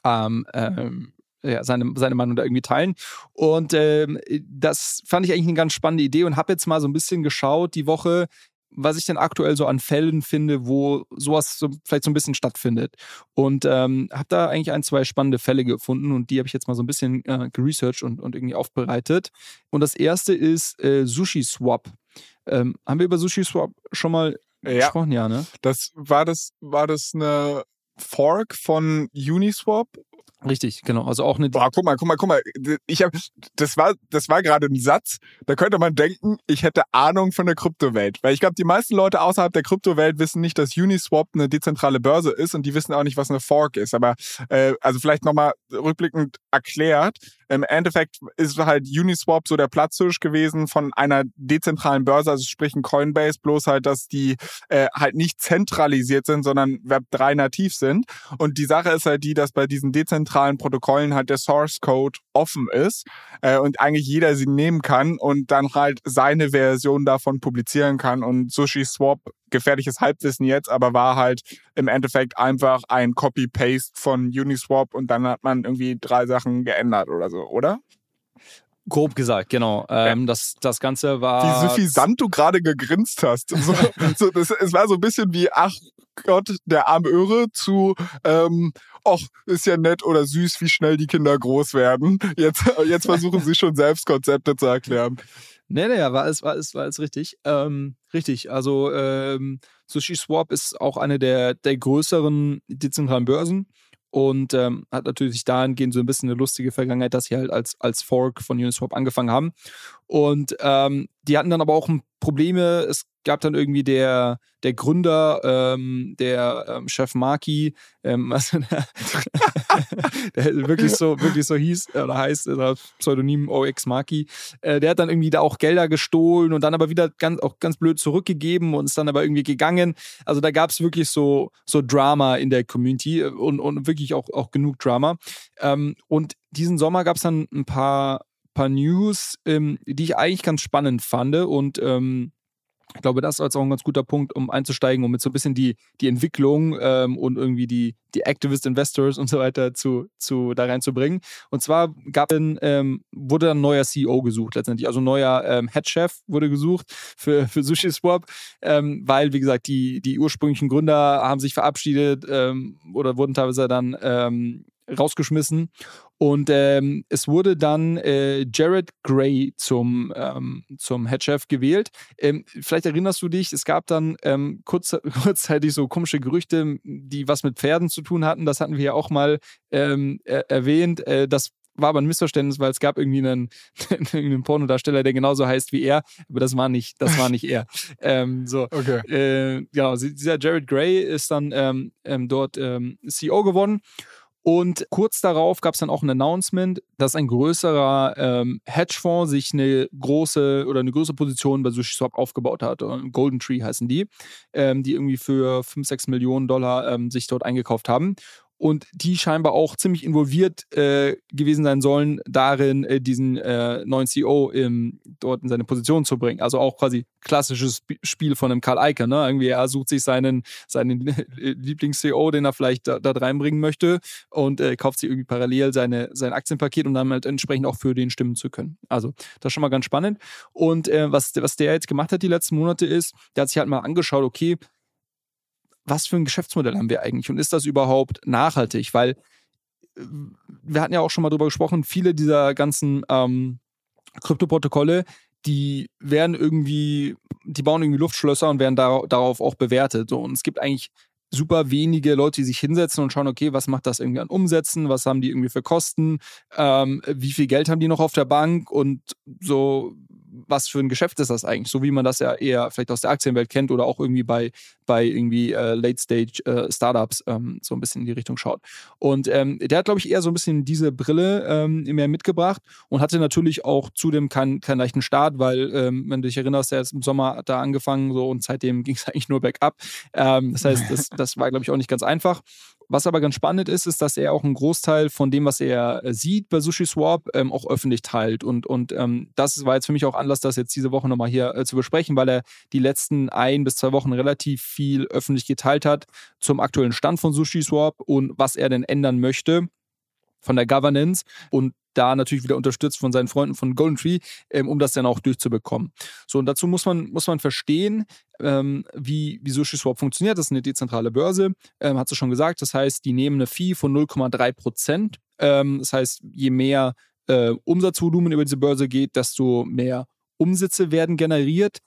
ähm, ähm, ja, seine, seine Meinung da irgendwie teilen. Und ähm, das fand ich eigentlich eine ganz spannende Idee und habe jetzt mal so ein bisschen geschaut die Woche, was ich denn aktuell so an Fällen finde, wo sowas so vielleicht so ein bisschen stattfindet. Und ähm, habe da eigentlich ein, zwei spannende Fälle gefunden und die habe ich jetzt mal so ein bisschen äh, geresearched und, und irgendwie aufbereitet. Und das erste ist äh, Sushi Swap. Ähm, haben wir über Sushi Swap schon mal ja. gesprochen? Ja, ne? Das war das, war das eine Fork von Uniswap Richtig, genau. Also auch eine. Boah, guck mal, guck mal, guck mal. Ich habe, das war, das war gerade ein Satz. Da könnte man denken, ich hätte Ahnung von der Kryptowelt, weil ich glaube, die meisten Leute außerhalb der Kryptowelt wissen nicht, dass Uniswap eine dezentrale Börse ist und die wissen auch nicht, was eine Fork ist. Aber äh, also vielleicht nochmal rückblickend erklärt. Im Endeffekt ist halt Uniswap so der Platzhirsch gewesen von einer dezentralen Börse, also sprich ein Coinbase, bloß halt, dass die äh, halt nicht zentralisiert sind, sondern Web3 nativ sind. Und die Sache ist halt die, dass bei diesen dezentralen Protokollen halt der Source Code offen ist äh, und eigentlich jeder sie nehmen kann und dann halt seine Version davon publizieren kann. Und Sushi Swap gefährliches Halbwissen jetzt, aber war halt im Endeffekt einfach ein Copy-Paste von Uniswap und dann hat man irgendwie drei Sachen geändert oder so, oder? Grob gesagt, genau. Ähm, das, das Ganze war. Wie suffisant du gerade gegrinst hast. So, so, das, es war so ein bisschen wie, ach Gott, der arme Öre zu, ähm, ach, ist ja nett oder süß, wie schnell die Kinder groß werden. Jetzt, jetzt versuchen sie schon selbst Konzepte zu erklären. Nee, nee, war alles, war alles, war alles richtig. Ähm, richtig. Also ähm, Sushi Swap ist auch eine der, der größeren dezentralen Börsen und ähm, hat natürlich dahingehend so ein bisschen eine lustige Vergangenheit, dass sie halt als, als Fork von Uniswap angefangen haben. Und ähm, die hatten dann aber auch Probleme. Es gab dann irgendwie der, der Gründer, ähm, der ähm, Chef Marki, ähm, also der, der, wirklich so, wirklich so hieß oder heißt, oder Pseudonym OX Marki, äh, der hat dann irgendwie da auch Gelder gestohlen und dann aber wieder ganz, auch ganz blöd zurückgegeben und ist dann aber irgendwie gegangen. Also da gab es wirklich so, so Drama in der Community und, und wirklich auch, auch genug Drama. Ähm, und diesen Sommer gab es dann ein paar paar News, ähm, die ich eigentlich ganz spannend fand und ähm, ich glaube, das ist auch ein ganz guter Punkt, um einzusteigen, um mit so ein bisschen die, die Entwicklung ähm, und irgendwie die, die Activist Investors und so weiter zu, zu da reinzubringen. Und zwar gab dann, ähm, wurde dann ein neuer CEO gesucht letztendlich. Also ein neuer ähm, Headchef wurde gesucht für, für Sushi ähm, weil, wie gesagt, die, die ursprünglichen Gründer haben sich verabschiedet ähm, oder wurden teilweise dann ähm, rausgeschmissen. Und ähm, es wurde dann äh, Jared Gray zum, ähm, zum Headchef gewählt. Ähm, vielleicht erinnerst du dich, es gab dann ähm, kurz, kurzzeitig so komische Gerüchte, die was mit Pferden zu tun hatten. Das hatten wir ja auch mal ähm, er erwähnt. Äh, das war aber ein Missverständnis, weil es gab irgendwie einen, einen Pornodarsteller, der genauso heißt wie er, aber das war nicht, das war nicht er. Ähm, so, okay. Äh, genau, dieser Jared Gray ist dann dort CEO geworden und kurz darauf gab es dann auch ein Announcement, dass ein größerer ähm, Hedgefonds sich eine große oder eine größere Position bei SushiSwap aufgebaut hat. Golden Tree heißen die, ähm, die irgendwie für 5, 6 Millionen Dollar ähm, sich dort eingekauft haben. Und die scheinbar auch ziemlich involviert äh, gewesen sein sollen, darin äh, diesen äh, neuen CEO im, dort in seine Position zu bringen. Also auch quasi klassisches Spiel von einem Karl Eicher. Ne? Irgendwie er sucht sich seinen, seinen Lieblings-CEO, den er vielleicht da, da reinbringen möchte und äh, kauft sich irgendwie parallel seine, sein Aktienpaket, um dann halt entsprechend auch für den stimmen zu können. Also das ist schon mal ganz spannend. Und äh, was, was der jetzt gemacht hat die letzten Monate ist, der hat sich halt mal angeschaut, okay, was für ein Geschäftsmodell haben wir eigentlich und ist das überhaupt nachhaltig? Weil äh, wir hatten ja auch schon mal drüber gesprochen, viele dieser ganzen ähm, Kryptoprotokolle, die werden irgendwie, die bauen irgendwie Luftschlösser und werden dar darauf auch bewertet. Und es gibt eigentlich super wenige Leute, die sich hinsetzen und schauen, okay, was macht das irgendwie an Umsätzen, was haben die irgendwie für Kosten, ähm, wie viel Geld haben die noch auf der Bank und so, was für ein Geschäft ist das eigentlich? So wie man das ja eher vielleicht aus der Aktienwelt kennt oder auch irgendwie bei, bei irgendwie äh, Late-Stage-Startups äh, ähm, so ein bisschen in die Richtung schaut. Und ähm, der hat, glaube ich, eher so ein bisschen diese Brille ähm, mehr mitgebracht und hatte natürlich auch zudem keinen, keinen leichten Start, weil, ähm, wenn du dich erinnerst, er ist im Sommer da angefangen so und seitdem ging es eigentlich nur bergab. Ähm, das heißt, das, das war, glaube ich, auch nicht ganz einfach. Was aber ganz spannend ist, ist, dass er auch einen Großteil von dem, was er äh, sieht bei SushiSwap, ähm, auch öffentlich teilt. Und, und ähm, das war jetzt für mich auch Anlass, das jetzt diese Woche nochmal hier äh, zu besprechen, weil er die letzten ein bis zwei Wochen relativ viel öffentlich geteilt hat zum aktuellen Stand von SushiSwap und was er denn ändern möchte von der Governance und da natürlich wieder unterstützt von seinen Freunden von Golden Tree, ähm, um das dann auch durchzubekommen. So, und dazu muss man, muss man verstehen, ähm, wie, wie SushiSwap funktioniert. Das ist eine dezentrale Börse, ähm, hat sie schon gesagt. Das heißt, die nehmen eine Fee von 0,3 Prozent. Ähm, das heißt, je mehr äh, Umsatzvolumen über diese Börse geht, desto mehr Umsätze werden generiert.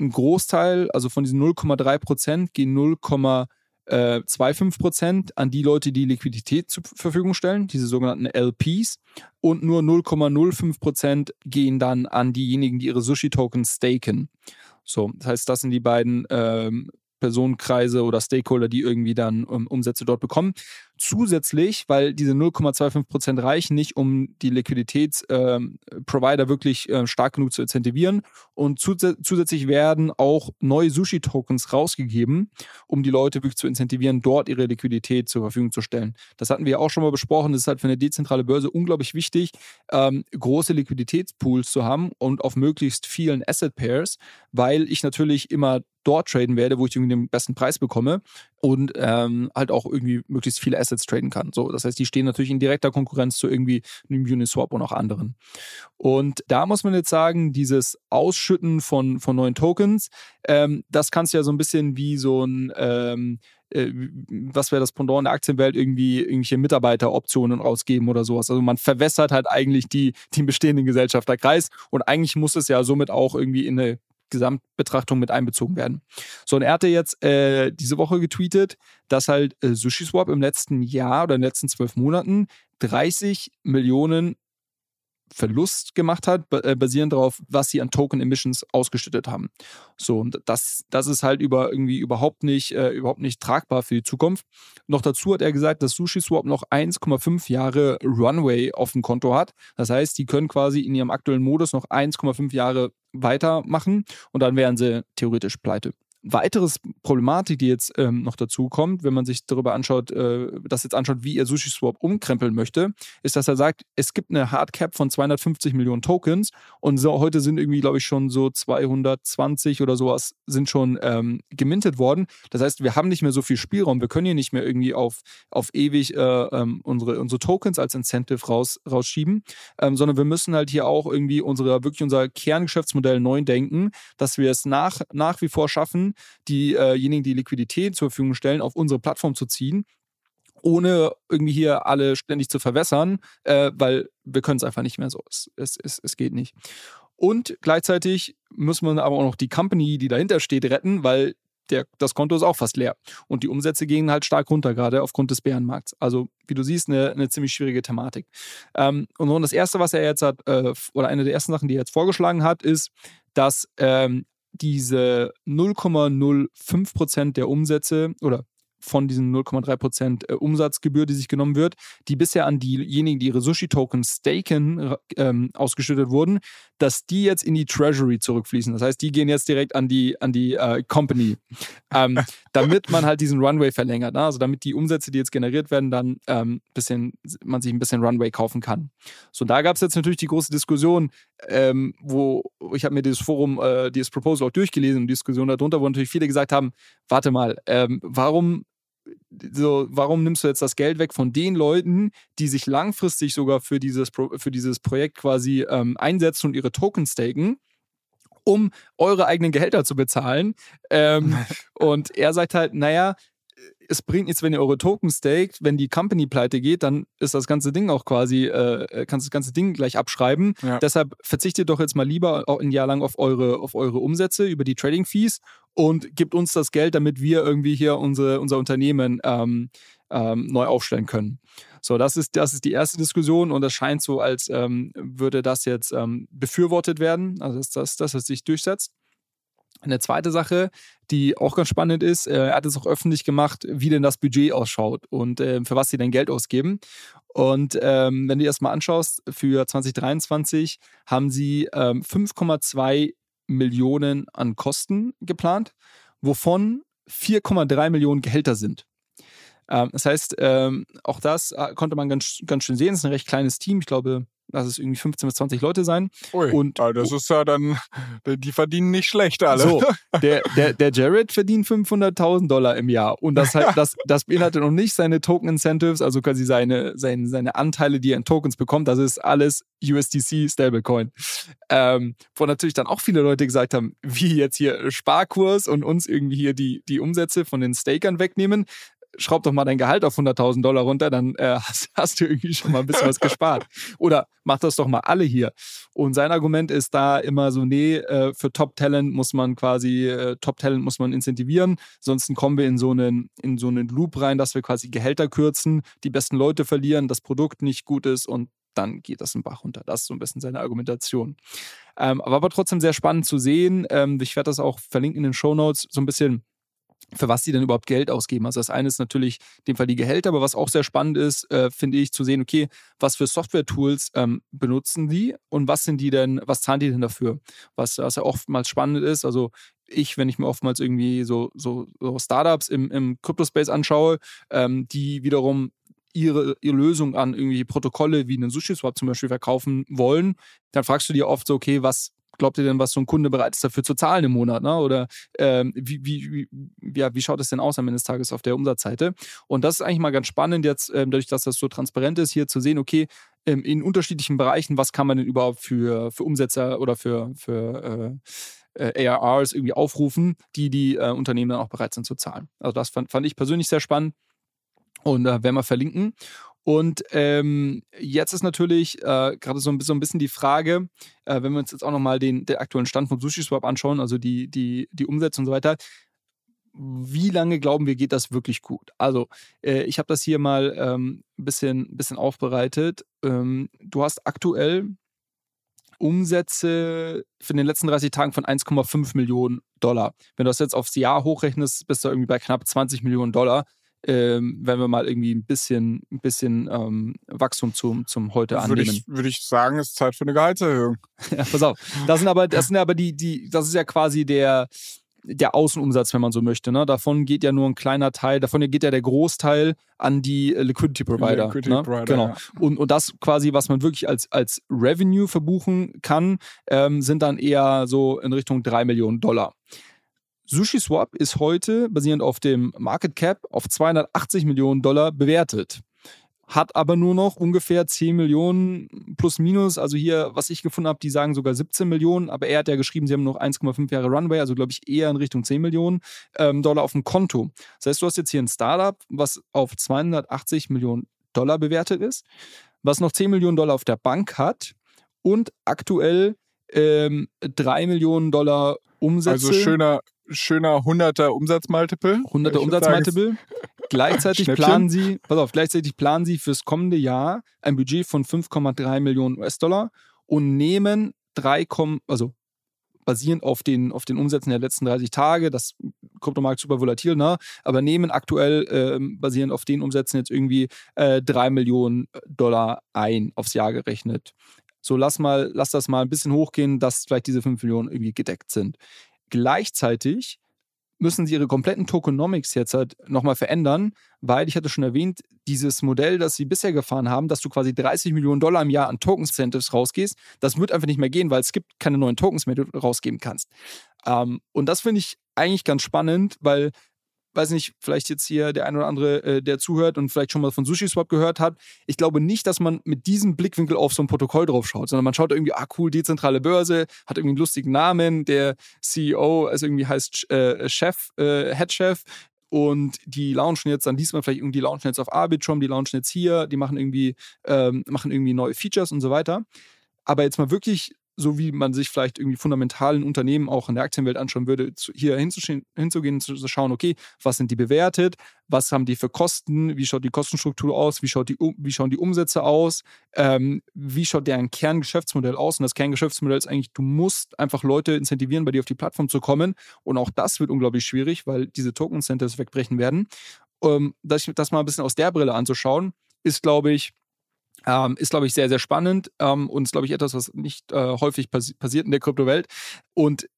Ein Großteil, also von diesen 0,3 Prozent, gehen 0,3 äh, 2,5 Prozent an die Leute, die Liquidität zur Verfügung stellen, diese sogenannten LPs. Und nur 0,05 Prozent gehen dann an diejenigen, die ihre Sushi-Tokens staken. So, das heißt, das sind die beiden ähm, Personenkreise oder Stakeholder, die irgendwie dann um, Umsätze dort bekommen. Zusätzlich, weil diese 0,25 Prozent reichen nicht, um die Liquiditätsprovider ähm, wirklich äh, stark genug zu incentivieren. Und zus zusätzlich werden auch neue Sushi-Tokens rausgegeben, um die Leute wirklich zu incentivieren, dort ihre Liquidität zur Verfügung zu stellen. Das hatten wir auch schon mal besprochen. Das ist halt für eine dezentrale Börse unglaublich wichtig, ähm, große Liquiditätspools zu haben und auf möglichst vielen Asset Pairs, weil ich natürlich immer dort traden werde, wo ich irgendwie den besten Preis bekomme und ähm, halt auch irgendwie möglichst viele Assets traden kann. So, das heißt, die stehen natürlich in direkter Konkurrenz zu irgendwie einem Uniswap und auch anderen. Und da muss man jetzt sagen, dieses Ausschütten von, von neuen Tokens, ähm, das kannst du ja so ein bisschen wie so ein ähm, äh, was wäre das Pendant in der Aktienwelt, irgendwie irgendwelche Mitarbeiteroptionen rausgeben oder sowas. Also man verwässert halt eigentlich die, den bestehenden Gesellschafterkreis und eigentlich muss es ja somit auch irgendwie in eine Gesamtbetrachtung mit einbezogen werden. So, und er hatte jetzt äh, diese Woche getweetet, dass halt äh, SushiSwap im letzten Jahr oder in den letzten zwölf Monaten 30 Millionen Verlust gemacht hat, äh, basierend darauf, was sie an Token Emissions ausgeschüttet haben. So, und das, das ist halt über irgendwie überhaupt nicht, äh, überhaupt nicht tragbar für die Zukunft. Noch dazu hat er gesagt, dass SushiSwap noch 1,5 Jahre Runway auf dem Konto hat. Das heißt, die können quasi in ihrem aktuellen Modus noch 1,5 Jahre weitermachen und dann wären sie theoretisch pleite weiteres Problematik, die jetzt ähm, noch dazu kommt, wenn man sich darüber anschaut, äh, das jetzt anschaut, wie er SushiSwap umkrempeln möchte, ist, dass er sagt, es gibt eine Hardcap von 250 Millionen Tokens und so, heute sind irgendwie, glaube ich, schon so 220 oder sowas sind schon ähm, gemintet worden. Das heißt, wir haben nicht mehr so viel Spielraum. Wir können hier nicht mehr irgendwie auf, auf ewig äh, ähm, unsere, unsere Tokens als Incentive raus, rausschieben, ähm, sondern wir müssen halt hier auch irgendwie unsere, wirklich unser Kerngeschäftsmodell neu denken, dass wir es nach, nach wie vor schaffen, diejenigen, die Liquidität zur Verfügung stellen, auf unsere Plattform zu ziehen ohne irgendwie hier alle ständig zu verwässern, äh, weil wir können es einfach nicht mehr so. Es, es, es, es geht nicht. Und gleichzeitig muss man aber auch noch die Company, die dahinter steht, retten, weil der, das Konto ist auch fast leer. Und die Umsätze gehen halt stark runter, gerade aufgrund des Bärenmarkts. Also, wie du siehst, eine, eine ziemlich schwierige Thematik. Ähm, und das Erste, was er jetzt hat, äh, oder eine der ersten Sachen, die er jetzt vorgeschlagen hat, ist, dass ähm, diese 0,05 Prozent der Umsätze oder von diesen 0,3 Prozent äh, Umsatzgebühr, die sich genommen wird, die bisher an diejenigen, die ihre Sushi-Tokens staken, ähm, ausgeschüttet wurden, dass die jetzt in die Treasury zurückfließen. Das heißt, die gehen jetzt direkt an die, an die äh, Company, ähm, damit man halt diesen Runway verlängert. Ne? Also damit die Umsätze, die jetzt generiert werden, dann ähm, bisschen, man sich ein bisschen Runway kaufen kann. So, da gab es jetzt natürlich die große Diskussion, ähm, wo ich habe mir dieses Forum, äh, dieses Proposal auch durchgelesen und die Diskussion darunter, wo natürlich viele gesagt haben, warte mal, ähm, warum so, warum nimmst du jetzt das Geld weg von den Leuten, die sich langfristig sogar für dieses, Pro für dieses Projekt quasi ähm, einsetzen und ihre Token staken? um eure eigenen Gehälter zu bezahlen. Ähm, und er sagt halt, naja, es bringt nichts, wenn ihr eure Token staked. Wenn die Company pleite geht, dann ist das ganze Ding auch quasi, äh, kannst das ganze Ding gleich abschreiben. Ja. Deshalb verzichtet doch jetzt mal lieber auch ein Jahr lang auf eure, auf eure Umsätze über die Trading Fees und gibt uns das Geld, damit wir irgendwie hier unsere, unser Unternehmen ähm, ähm, neu aufstellen können. So, das ist, das ist die erste Diskussion und es scheint so, als ähm, würde das jetzt ähm, befürwortet werden, also dass das, dass es sich durchsetzt. Eine zweite Sache, die auch ganz spannend ist, äh, er hat es auch öffentlich gemacht, wie denn das Budget ausschaut und äh, für was sie denn Geld ausgeben. Und ähm, wenn du dir das mal anschaust, für 2023 haben sie ähm, 5,2 Millionen an Kosten geplant, wovon 4,3 Millionen Gehälter sind. Ähm, das heißt, ähm, auch das äh, konnte man ganz, ganz schön sehen. Es ist ein recht kleines Team. Ich glaube, lass es irgendwie 15 bis 20 Leute sein. Ui, und das ist ja dann, die verdienen nicht schlecht alle. So, der, der, der Jared verdient 500.000 Dollar im Jahr und das, halt, das, das beinhaltet noch nicht seine Token-Incentives, also quasi seine, seine, seine Anteile, die er in Tokens bekommt. Das ist alles USDC Stablecoin. Ähm, wo natürlich dann auch viele Leute gesagt haben, wie jetzt hier Sparkurs und uns irgendwie hier die, die Umsätze von den Stakern wegnehmen schraub doch mal dein Gehalt auf 100.000 Dollar runter, dann äh, hast, hast, du irgendwie schon mal ein bisschen was gespart. Oder mach das doch mal alle hier. Und sein Argument ist da immer so, nee, äh, für Top-Talent muss man quasi, äh, Top-Talent muss man incentivieren, sonst kommen wir in so, einen, in so einen Loop rein, dass wir quasi Gehälter kürzen, die besten Leute verlieren, das Produkt nicht gut ist und dann geht das im Bach runter. Das ist so ein bisschen seine Argumentation. Ähm, aber, aber trotzdem sehr spannend zu sehen. Ähm, ich werde das auch verlinken in den Show Notes, so ein bisschen für was sie denn überhaupt Geld ausgeben. Also das eine ist natürlich in dem Fall die Gehälter, aber was auch sehr spannend ist, äh, finde ich, zu sehen, okay, was für Software-Tools ähm, benutzen die und was sind die denn, was zahlen die denn dafür? Was, was ja oftmals spannend ist, also ich, wenn ich mir oftmals irgendwie so, so, so Startups im, im Crypto-Space anschaue, ähm, die wiederum ihre, ihre Lösung an irgendwie Protokolle wie einen SushiSwap zum Beispiel verkaufen wollen, dann fragst du dir oft so, okay, was, glaubt ihr denn, was so ein Kunde bereit ist dafür zu zahlen im Monat? Ne? Oder ähm, wie, wie, wie, ja, wie schaut es denn aus am Ende des Tages auf der Umsatzseite? Und das ist eigentlich mal ganz spannend, jetzt ähm, dadurch, dass das so transparent ist, hier zu sehen, okay, ähm, in unterschiedlichen Bereichen, was kann man denn überhaupt für, für Umsätze oder für, für äh, äh ARRs irgendwie aufrufen, die die äh, Unternehmen dann auch bereit sind zu zahlen. Also das fand, fand ich persönlich sehr spannend und äh, werden wir verlinken. Und ähm, jetzt ist natürlich äh, gerade so, so, ein bisschen die Frage, äh, wenn wir uns jetzt auch nochmal den, den aktuellen Stand von SushiSwap anschauen, also die, die, die Umsätze und so weiter, wie lange glauben wir, geht das wirklich gut? Also, äh, ich habe das hier mal ähm, ein bisschen, bisschen aufbereitet. Ähm, du hast aktuell Umsätze für den letzten 30 Tagen von 1,5 Millionen Dollar. Wenn du das jetzt aufs Jahr hochrechnest, bist du irgendwie bei knapp 20 Millionen Dollar ähm, wenn wir mal irgendwie ein bisschen, ein bisschen ähm, Wachstum zum, zum heute annehmen. Würde ich, würde ich sagen, es ist Zeit für eine Gehaltserhöhung. ja, pass auf. Das sind aber, das sind aber die, die, das ist ja quasi der, der Außenumsatz, wenn man so möchte. Ne? Davon geht ja nur ein kleiner Teil, davon geht ja der Großteil an die Liquidity Provider. Liquidity ne? Provider genau. Ja. Und, und das quasi, was man wirklich als, als Revenue verbuchen kann, ähm, sind dann eher so in Richtung 3 Millionen Dollar. SushiSwap ist heute basierend auf dem Market Cap auf 280 Millionen Dollar bewertet. Hat aber nur noch ungefähr 10 Millionen plus minus. Also hier, was ich gefunden habe, die sagen sogar 17 Millionen, aber er hat ja geschrieben, sie haben noch 1,5 Jahre Runway, also glaube ich eher in Richtung 10 Millionen ähm, Dollar auf dem Konto. Das heißt, du hast jetzt hier ein Startup, was auf 280 Millionen Dollar bewertet ist, was noch 10 Millionen Dollar auf der Bank hat und aktuell ähm, 3 Millionen Dollar Umsätze. Also schöner, schöner 100er Umsatzmultiple. 100er Umsatzmultiple. Gleichzeitig planen sie, pass auf, gleichzeitig planen sie fürs kommende Jahr ein Budget von 5,3 Millionen US-Dollar und nehmen 3, also basierend auf den, auf den Umsätzen der letzten 30 Tage. Das Kryptomarkt super volatil, ne? Aber nehmen aktuell äh, basierend auf den Umsätzen jetzt irgendwie äh, 3 Millionen Dollar ein aufs Jahr gerechnet. So, lass mal, lass das mal ein bisschen hochgehen, dass vielleicht diese 5 Millionen irgendwie gedeckt sind. Gleichzeitig müssen sie ihre kompletten Tokenomics jetzt halt nochmal verändern, weil ich hatte schon erwähnt, dieses Modell, das sie bisher gefahren haben, dass du quasi 30 Millionen Dollar im Jahr an Token-Incentives rausgehst, das wird einfach nicht mehr gehen, weil es gibt keine neuen Tokens mehr, die du rausgeben kannst. Ähm, und das finde ich eigentlich ganz spannend, weil weiß nicht, vielleicht jetzt hier der ein oder andere, äh, der zuhört und vielleicht schon mal von SushiSwap gehört hat. Ich glaube nicht, dass man mit diesem Blickwinkel auf so ein Protokoll drauf schaut, sondern man schaut irgendwie, ah cool, dezentrale Börse, hat irgendwie einen lustigen Namen, der CEO, also irgendwie heißt äh, Chef, äh, Headchef, und die launchen jetzt, dann liest man vielleicht irgendwie, die launchen jetzt auf Arbitrum, die launchen jetzt hier, die machen irgendwie, ähm, machen irgendwie neue Features und so weiter. Aber jetzt mal wirklich so wie man sich vielleicht irgendwie fundamentalen Unternehmen auch in der Aktienwelt anschauen würde, hier hinzugehen, zu, zu schauen, okay, was sind die bewertet, was haben die für Kosten, wie schaut die Kostenstruktur aus, wie, schaut die, wie schauen die Umsätze aus, ähm, wie schaut deren Kerngeschäftsmodell aus. Und das Kerngeschäftsmodell ist eigentlich, du musst einfach Leute incentivieren, bei dir auf die Plattform zu kommen. Und auch das wird unglaublich schwierig, weil diese Token-Incentives wegbrechen werden. Ähm, das, das mal ein bisschen aus der Brille anzuschauen, ist, glaube ich, ähm, ist, glaube ich, sehr, sehr spannend ähm, und ist, glaube ich, etwas, was nicht äh, häufig passi passiert in der Kryptowelt. Und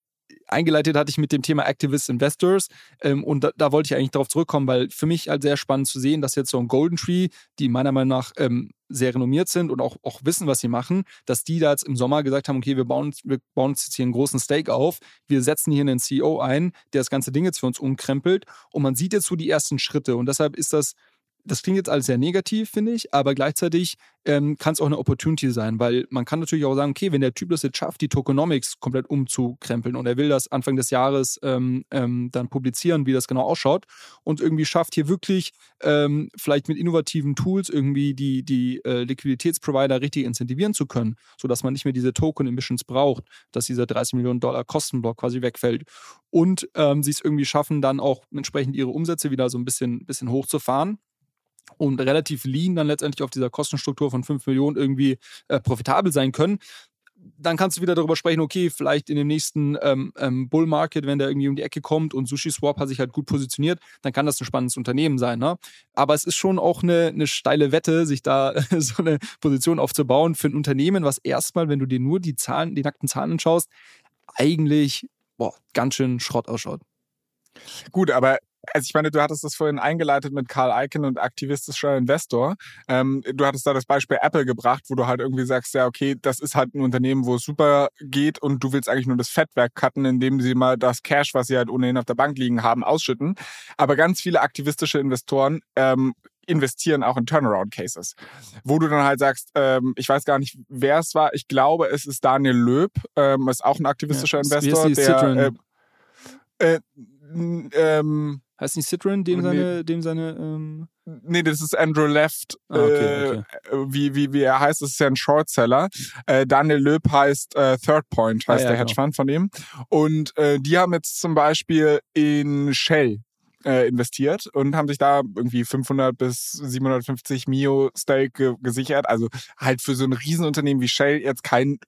eingeleitet hatte ich mit dem Thema Activist Investors ähm, und da, da, wollte ich eigentlich darauf zurückkommen, weil für mich halt sehr spannend zu sehen, dass jetzt so ein Golden Tree, die meiner Meinung nach ähm, sehr renommiert sind und auch, auch wissen, was sie machen, dass die da jetzt im Sommer gesagt haben, okay, wir bauen, wir bauen uns jetzt hier einen großen Stake auf, wir setzen hier einen CEO ein, der das ganze Ding jetzt für uns umkrempelt und man sieht jetzt so die ersten Schritte und deshalb ist das das klingt jetzt alles sehr negativ, finde ich, aber gleichzeitig ähm, kann es auch eine Opportunity sein, weil man kann natürlich auch sagen, okay, wenn der Typ das jetzt schafft, die Tokenomics komplett umzukrempeln und er will das Anfang des Jahres ähm, ähm, dann publizieren, wie das genau ausschaut und irgendwie schafft hier wirklich ähm, vielleicht mit innovativen Tools irgendwie die, die äh, Liquiditätsprovider richtig incentivieren zu können, sodass man nicht mehr diese Token-Emissions braucht, dass dieser 30 Millionen Dollar Kostenblock quasi wegfällt und ähm, sie es irgendwie schaffen, dann auch entsprechend ihre Umsätze wieder so ein bisschen, bisschen hochzufahren und relativ lean dann letztendlich auf dieser Kostenstruktur von 5 Millionen irgendwie äh, profitabel sein können, dann kannst du wieder darüber sprechen, okay, vielleicht in dem nächsten ähm, ähm, Bull Market, wenn der irgendwie um die Ecke kommt und Sushi Swap hat sich halt gut positioniert, dann kann das ein spannendes Unternehmen sein. Ne? Aber es ist schon auch eine, eine steile Wette, sich da so eine Position aufzubauen für ein Unternehmen, was erstmal, wenn du dir nur die Zahlen, die nackten Zahlen anschaust, eigentlich boah, ganz schön Schrott ausschaut. Gut, aber also ich meine, du hattest das vorhin eingeleitet mit Carl Icahn und aktivistischer Investor. Ähm, du hattest da das Beispiel Apple gebracht, wo du halt irgendwie sagst, ja, okay, das ist halt ein Unternehmen, wo es super geht und du willst eigentlich nur das Fettwerk cutten, indem sie mal das Cash, was sie halt ohnehin auf der Bank liegen haben, ausschütten. Aber ganz viele aktivistische Investoren ähm, investieren auch in Turnaround-Cases, wo du dann halt sagst, ähm, ich weiß gar nicht, wer es war. Ich glaube, es ist Daniel Löb, ähm, ist auch ein aktivistischer ja, Investor, der äh, äh, ähm, Heißt nicht Citron, dem seine, dem seine. Ähm Nee, das ist Andrew Left. Ah, okay, okay. Äh, wie, wie, wie er heißt, das ist ja ein Shortseller. Äh, Daniel Löb heißt äh, Third Point, heißt ah, ja, der genau. Hedgefonds von ihm. Und äh, die haben jetzt zum Beispiel in Shell äh, investiert und haben sich da irgendwie 500 bis 750 Mio Stake gesichert. Also halt für so ein Riesenunternehmen wie Shell jetzt kein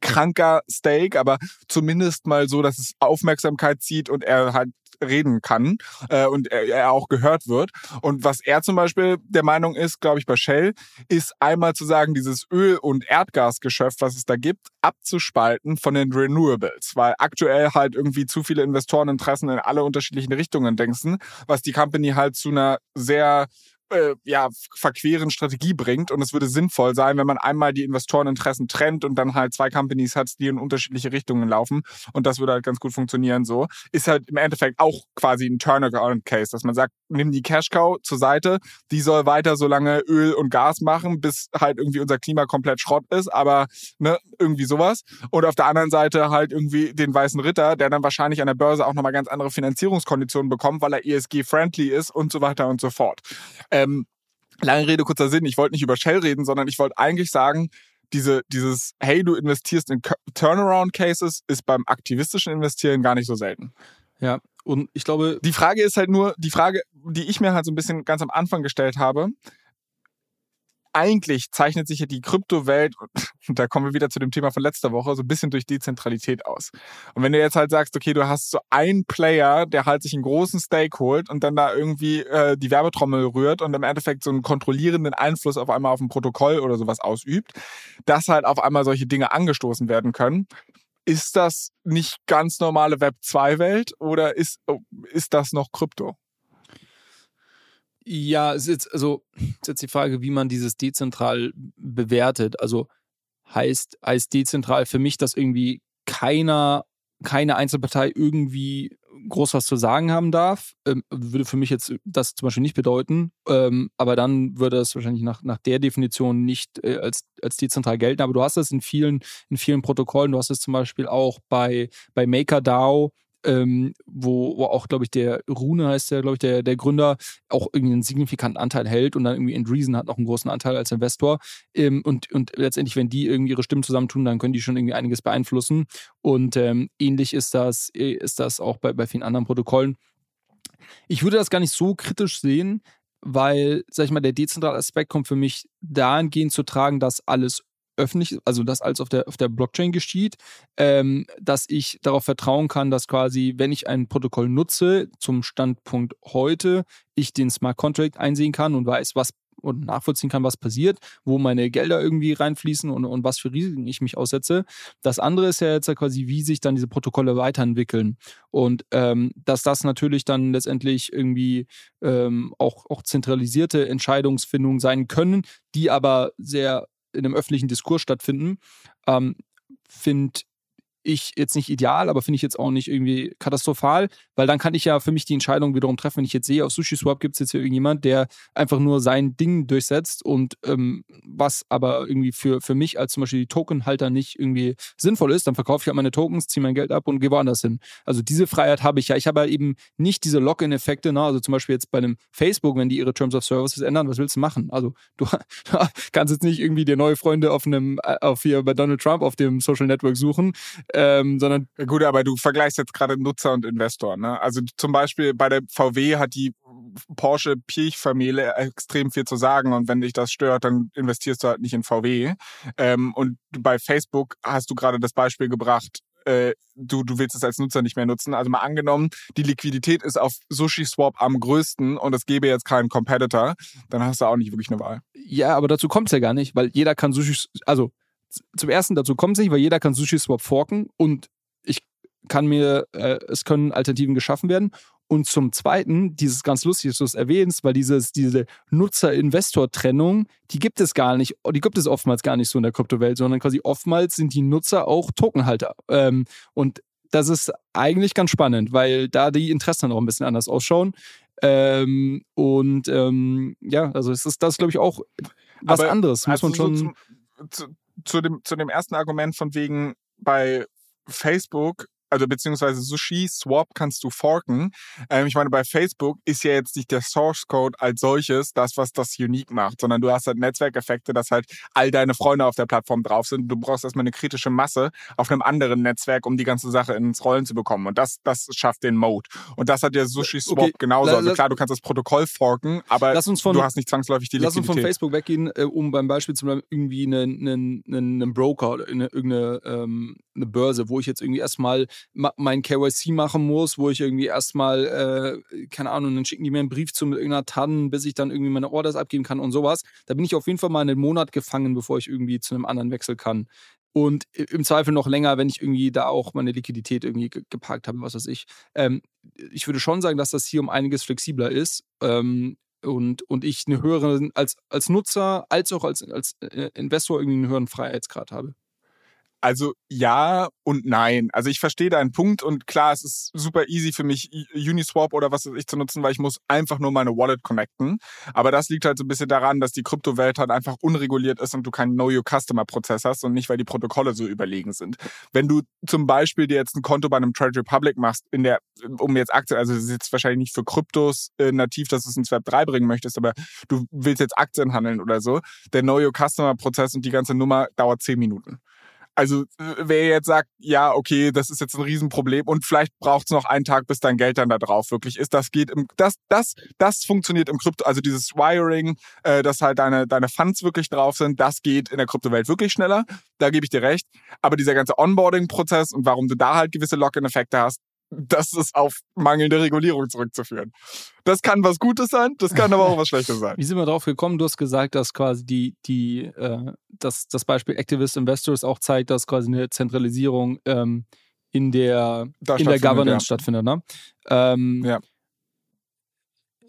kranker Stake, aber zumindest mal so, dass es Aufmerksamkeit zieht und er halt reden kann äh, und er, er auch gehört wird. Und was er zum Beispiel der Meinung ist, glaube ich, bei Shell, ist einmal zu sagen, dieses Öl- und Erdgasgeschäft, was es da gibt, abzuspalten von den Renewables, weil aktuell halt irgendwie zu viele Investoreninteressen in alle unterschiedlichen Richtungen denken, was die Company halt zu einer sehr äh, ja, verqueren Strategie bringt. Und es würde sinnvoll sein, wenn man einmal die Investoreninteressen trennt und dann halt zwei Companies hat, die in unterschiedliche Richtungen laufen. Und das würde halt ganz gut funktionieren so. Ist halt im Endeffekt auch quasi ein Turnaround-Case, dass man sagt, nimm die Cash Cow zur Seite, die soll weiter so lange Öl und Gas machen, bis halt irgendwie unser Klima komplett Schrott ist, aber ne, irgendwie sowas. Und auf der anderen Seite halt irgendwie den weißen Ritter, der dann wahrscheinlich an der Börse auch nochmal ganz andere Finanzierungskonditionen bekommt, weil er ESG-friendly ist und so weiter und so fort. Äh, ähm, lange Rede, kurzer Sinn. Ich wollte nicht über Shell reden, sondern ich wollte eigentlich sagen, diese, dieses, hey, du investierst in Turnaround-Cases, ist beim aktivistischen Investieren gar nicht so selten. Ja, und ich glaube. Die Frage ist halt nur, die Frage, die ich mir halt so ein bisschen ganz am Anfang gestellt habe, eigentlich zeichnet sich ja die Kryptowelt, und da kommen wir wieder zu dem Thema von letzter Woche, so ein bisschen durch Dezentralität aus. Und wenn du jetzt halt sagst, okay, du hast so einen Player, der halt sich einen großen Stake holt und dann da irgendwie äh, die Werbetrommel rührt und im Endeffekt so einen kontrollierenden Einfluss auf einmal auf ein Protokoll oder sowas ausübt, dass halt auf einmal solche Dinge angestoßen werden können. Ist das nicht ganz normale Web 2-Welt oder ist, oh, ist das noch Krypto? Ja, es ist jetzt, also, ist jetzt die Frage, wie man dieses dezentral bewertet. Also heißt, heißt dezentral für mich, dass irgendwie keiner, keine Einzelpartei irgendwie groß was zu sagen haben darf. Ähm, würde für mich jetzt das zum Beispiel nicht bedeuten. Ähm, aber dann würde es wahrscheinlich nach, nach der Definition nicht äh, als, als dezentral gelten. Aber du hast es in vielen, in vielen Protokollen. Du hast es zum Beispiel auch bei, bei MakerDAO ähm, wo, wo auch, glaube ich, der Rune heißt der, glaube ich, der, der Gründer auch irgendwie einen signifikanten Anteil hält und dann irgendwie Andreessen hat noch einen großen Anteil als Investor. Ähm, und, und letztendlich, wenn die irgendwie ihre Stimmen zusammentun, dann können die schon irgendwie einiges beeinflussen. Und ähm, ähnlich ist das, äh, ist das auch bei, bei vielen anderen Protokollen. Ich würde das gar nicht so kritisch sehen, weil, sag ich mal, der dezentrale Aspekt kommt für mich dahingehend zu tragen, dass alles öffentlich, also das alles auf der, auf der Blockchain geschieht, ähm, dass ich darauf vertrauen kann, dass quasi, wenn ich ein Protokoll nutze, zum Standpunkt heute, ich den Smart Contract einsehen kann und weiß, was und nachvollziehen kann, was passiert, wo meine Gelder irgendwie reinfließen und, und was für Risiken ich mich aussetze. Das andere ist ja jetzt quasi, wie sich dann diese Protokolle weiterentwickeln. Und ähm, dass das natürlich dann letztendlich irgendwie ähm, auch, auch zentralisierte Entscheidungsfindungen sein können, die aber sehr in einem öffentlichen Diskurs stattfinden, ähm, finde ich jetzt nicht ideal, aber finde ich jetzt auch nicht irgendwie katastrophal, weil dann kann ich ja für mich die Entscheidung wiederum treffen, wenn ich jetzt sehe, auf SushiSwap gibt es jetzt hier irgendjemand, der einfach nur sein Ding durchsetzt und ähm, was aber irgendwie für, für mich als zum Beispiel die Tokenhalter nicht irgendwie sinnvoll ist, dann verkaufe ich halt meine Tokens, ziehe mein Geld ab und gehe woanders hin. Also diese Freiheit habe ich ja. Ich habe halt eben nicht diese Lock-in-Effekte, ne? also zum Beispiel jetzt bei einem Facebook, wenn die ihre Terms of Services ändern, was willst du machen? Also du, du kannst jetzt nicht irgendwie dir neue Freunde auf einem, äh, auf hier bei Donald Trump auf dem Social Network suchen, ähm, sondern. Gut, aber du vergleichst jetzt gerade Nutzer und Investor, ne? Also zum Beispiel bei der VW hat die Porsche Pirch-Familie extrem viel zu sagen und wenn dich das stört, dann investierst du halt nicht in VW. Ähm, und bei Facebook hast du gerade das Beispiel gebracht, äh, du, du willst es als Nutzer nicht mehr nutzen. Also mal angenommen, die Liquidität ist auf SushiSwap am größten und es gäbe jetzt keinen Competitor, dann hast du auch nicht wirklich eine Wahl. Ja, aber dazu kommt es ja gar nicht, weil jeder kann Sushi, also zum ersten dazu kommt es nicht, weil jeder kann SushiSwap forken und ich kann mir, äh, es können Alternativen geschaffen werden. Und zum Zweiten, dieses ganz lustig, dass du es erwähnst, weil dieses, diese Nutzer-Investor-Trennung, die gibt es gar nicht, die gibt es oftmals gar nicht so in der Kryptowelt, sondern quasi oftmals sind die Nutzer auch Tokenhalter. Ähm, und das ist eigentlich ganz spannend, weil da die Interessen dann auch ein bisschen anders ausschauen. Ähm, und ähm, ja, also es ist das, glaube ich, auch was Aber anderes, muss also man schon. So zum, zu, dem, zu dem ersten Argument von wegen bei Facebook also beziehungsweise Sushi Swap kannst du forken. Ähm, ich meine, bei Facebook ist ja jetzt nicht der Source Code als solches das, was das unique macht, sondern du hast halt Netzwerkeffekte, dass halt all deine Freunde auf der Plattform drauf sind. Du brauchst erstmal eine kritische Masse auf einem anderen Netzwerk, um die ganze Sache ins Rollen zu bekommen. Und das, das schafft den Mode. Und das hat ja Sushi Swap okay. genauso. Also klar, du kannst das Protokoll forken, aber von, du hast nicht zwangsläufig die Liquidität. Lass uns von Facebook weggehen, äh, um beim Beispiel zum Beispiel irgendwie einen, einen, einen Broker oder eine, irgendeine ähm, eine Börse, wo ich jetzt irgendwie erstmal mein KYC machen muss, wo ich irgendwie erstmal, äh, keine Ahnung, dann schicken die mir einen Brief zu mit irgendeiner TAN, bis ich dann irgendwie meine Orders abgeben kann und sowas. Da bin ich auf jeden Fall mal einen Monat gefangen, bevor ich irgendwie zu einem anderen wechseln kann. Und im Zweifel noch länger, wenn ich irgendwie da auch meine Liquidität irgendwie geparkt habe, was weiß ich. Ähm, ich würde schon sagen, dass das hier um einiges flexibler ist. Ähm, und, und ich eine höhere, als, als Nutzer, als auch als, als äh, Investor irgendwie einen höheren Freiheitsgrad habe. Also ja und nein. Also ich verstehe deinen Punkt und klar, es ist super easy für mich, Uniswap oder was weiß ich zu nutzen, weil ich muss einfach nur meine Wallet connecten. Aber das liegt halt so ein bisschen daran, dass die Kryptowelt halt einfach unreguliert ist und du keinen Know-Your-Customer-Prozess hast und nicht, weil die Protokolle so überlegen sind. Wenn du zum Beispiel dir jetzt ein Konto bei einem Trade Republic machst, in der, um jetzt Aktien, also das ist jetzt wahrscheinlich nicht für Kryptos äh, nativ, dass du es ins Web 3 bringen möchtest, aber du willst jetzt Aktien handeln oder so, der Know-Your-Customer-Prozess und die ganze Nummer dauert zehn Minuten. Also wer jetzt sagt, ja, okay, das ist jetzt ein Riesenproblem und vielleicht braucht es noch einen Tag, bis dein Geld dann da drauf wirklich ist, das geht im, das, das, das funktioniert im Krypto, also dieses Wiring, äh, dass halt deine, deine Funds wirklich drauf sind, das geht in der Kryptowelt wirklich schneller. Da gebe ich dir recht. Aber dieser ganze Onboarding-Prozess und warum du da halt gewisse Lock-in-Effekte hast, das ist auf mangelnde Regulierung zurückzuführen. Das kann was Gutes sein, das kann aber auch was Schlechtes sein. Wie sind wir darauf gekommen? Du hast gesagt, dass quasi die, die, äh, dass das Beispiel Activist Investors auch zeigt, dass quasi eine Zentralisierung ähm, in der, in der Governance ja. stattfindet. Ne? Ähm, ja.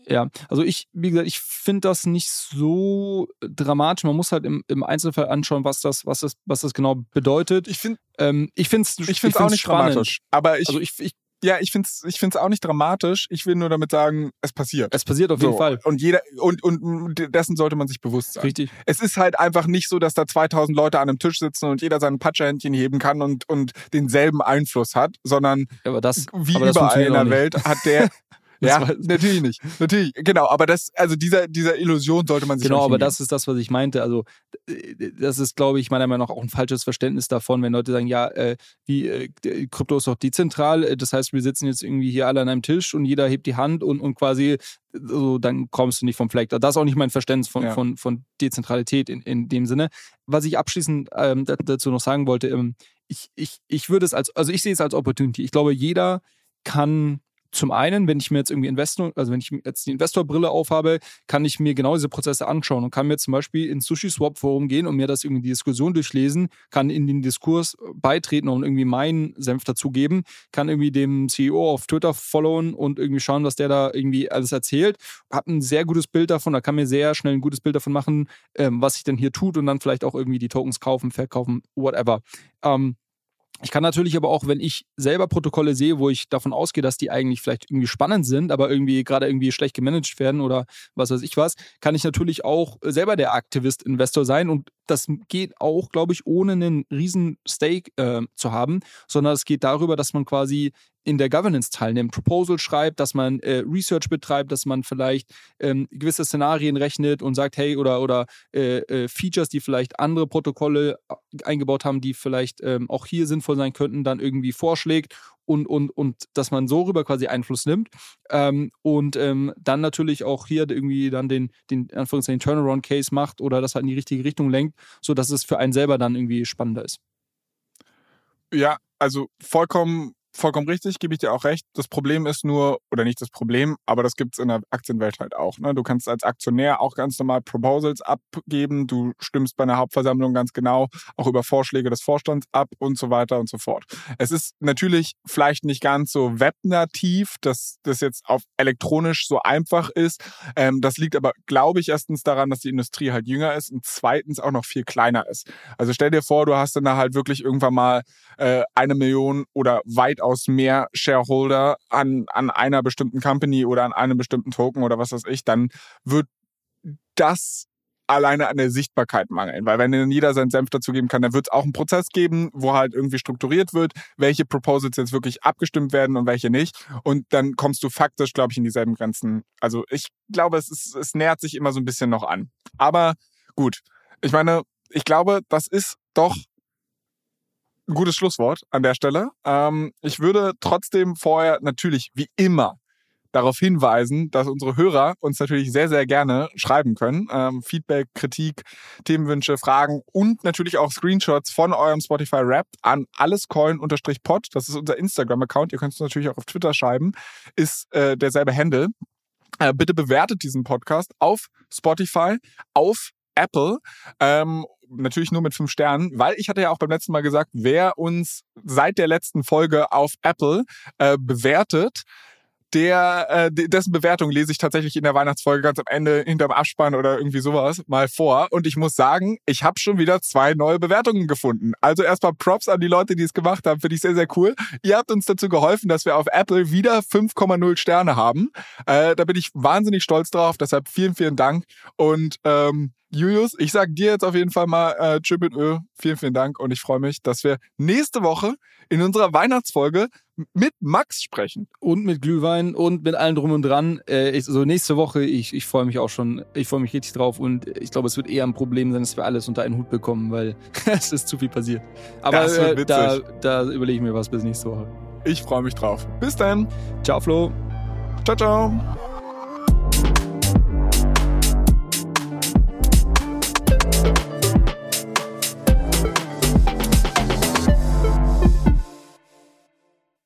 Ja, also ich, wie gesagt, ich finde das nicht so dramatisch. Man muss halt im, im Einzelfall anschauen, was das, was das, was das genau bedeutet. Ich finde, ähm, ich finde es, ich finde auch nicht spannend. dramatisch. Aber ich, also ich, ich ja, ich finde es ich find's auch nicht dramatisch. Ich will nur damit sagen, es passiert. Es passiert auf jeden Fall. Und jeder und, und dessen sollte man sich bewusst sein. Richtig. Es ist halt einfach nicht so, dass da 2000 Leute an einem Tisch sitzen und jeder sein Patscherhändchen heben kann und, und denselben Einfluss hat, sondern ja, aber das, wie aber überall in der Welt hat der ja, natürlich nicht. Natürlich, genau. Aber das, also dieser, dieser Illusion sollte man sich Genau, aber das ist das, was ich meinte. Also, äh, das ist, glaube ich, meiner Meinung nach auch ein falsches Verständnis davon, wenn Leute sagen, ja, äh, wie, äh, Krypto ist doch dezentral. Äh, das heißt, wir sitzen jetzt irgendwie hier alle an einem Tisch und jeder hebt die Hand und, und quasi so, dann kommst du nicht vom Fleck. Das ist auch nicht mein Verständnis von, ja. von, von Dezentralität in, in dem Sinne. Was ich abschließend ähm, dazu noch sagen wollte, ähm, ich, ich, ich würde es als, also ich sehe es als Opportunity. Ich glaube, jeder kann zum einen, wenn ich mir jetzt irgendwie Investor, also wenn ich jetzt die Investorbrille aufhabe, kann ich mir genau diese Prozesse anschauen und kann mir zum Beispiel ins Sushi Swap Forum gehen und mir das irgendwie die Diskussion durchlesen, kann in den Diskurs beitreten und irgendwie meinen Senf dazugeben, kann irgendwie dem CEO auf Twitter followen und irgendwie schauen, was der da irgendwie alles erzählt, hat ein sehr gutes Bild davon, da kann mir sehr schnell ein gutes Bild davon machen, ähm, was sich denn hier tut und dann vielleicht auch irgendwie die Tokens kaufen, verkaufen, whatever. Ähm, ich kann natürlich aber auch, wenn ich selber Protokolle sehe, wo ich davon ausgehe, dass die eigentlich vielleicht irgendwie spannend sind, aber irgendwie gerade irgendwie schlecht gemanagt werden oder was weiß ich was, kann ich natürlich auch selber der Aktivist-Investor sein und das geht auch, glaube ich, ohne einen riesen Stake äh, zu haben, sondern es geht darüber, dass man quasi in der Governance teilnimmt, Proposal schreibt, dass man äh, Research betreibt, dass man vielleicht ähm, gewisse Szenarien rechnet und sagt, hey, oder, oder äh, äh, Features, die vielleicht andere Protokolle äh, eingebaut haben, die vielleicht ähm, auch hier sinnvoll sein könnten, dann irgendwie vorschlägt und, und, und dass man so rüber quasi Einfluss nimmt. Ähm, und ähm, dann natürlich auch hier irgendwie dann den, den Anführungszeichen Turnaround-Case macht oder das halt in die richtige Richtung lenkt, sodass es für einen selber dann irgendwie spannender ist. Ja, also vollkommen vollkommen richtig, gebe ich dir auch recht. Das Problem ist nur, oder nicht das Problem, aber das gibt es in der Aktienwelt halt auch. Ne? Du kannst als Aktionär auch ganz normal Proposals abgeben. Du stimmst bei einer Hauptversammlung ganz genau auch über Vorschläge des Vorstands ab und so weiter und so fort. Es ist natürlich vielleicht nicht ganz so webnativ, dass das jetzt auf elektronisch so einfach ist. Ähm, das liegt aber, glaube ich, erstens daran, dass die Industrie halt jünger ist und zweitens auch noch viel kleiner ist. Also stell dir vor, du hast dann da halt wirklich irgendwann mal äh, eine Million oder weit weitaus mehr Shareholder an, an einer bestimmten Company oder an einem bestimmten Token oder was weiß ich, dann wird das alleine an der Sichtbarkeit mangeln. Weil wenn dann jeder seinen Senf dazugeben kann, dann wird es auch einen Prozess geben, wo halt irgendwie strukturiert wird, welche Proposals jetzt wirklich abgestimmt werden und welche nicht. Und dann kommst du faktisch, glaube ich, in dieselben Grenzen. Also ich glaube, es, ist, es nähert sich immer so ein bisschen noch an. Aber gut, ich meine, ich glaube, das ist doch gutes Schlusswort an der Stelle. Ähm, ich würde trotzdem vorher natürlich wie immer darauf hinweisen, dass unsere Hörer uns natürlich sehr, sehr gerne schreiben können. Ähm, Feedback, Kritik, Themenwünsche, Fragen und natürlich auch Screenshots von eurem Spotify Rap an allescoin-pod. Das ist unser Instagram-Account. Ihr könnt es natürlich auch auf Twitter schreiben. Ist äh, derselbe Handle. Äh, bitte bewertet diesen Podcast auf Spotify, auf Apple ähm, natürlich nur mit fünf Sternen, weil ich hatte ja auch beim letzten Mal gesagt, wer uns seit der letzten Folge auf Apple äh, bewertet, der, äh, dessen Bewertung lese ich tatsächlich in der Weihnachtsfolge ganz am Ende hinterm Abspann oder irgendwie sowas mal vor. Und ich muss sagen, ich habe schon wieder zwei neue Bewertungen gefunden. Also erstmal Props an die Leute, die es gemacht haben. Finde ich sehr, sehr cool. Ihr habt uns dazu geholfen, dass wir auf Apple wieder 5,0 Sterne haben. Äh, da bin ich wahnsinnig stolz drauf. Deshalb vielen, vielen Dank. Und ähm, Julius, ich sag dir jetzt auf jeden Fall mal äh, Tschüss mit Ö. Vielen, vielen Dank und ich freue mich, dass wir nächste Woche in unserer Weihnachtsfolge mit Max sprechen. Und mit Glühwein und mit allem drum und dran. Äh, ich, so nächste Woche, ich, ich freue mich auch schon, ich freue mich richtig drauf und ich glaube, es wird eher ein Problem sein, dass wir alles unter einen Hut bekommen, weil es ist zu viel passiert. Aber äh, da, da überlege ich mir was bis nächste Woche. Ich freue mich drauf. Bis dann. Ciao, Flo. Ciao, ciao.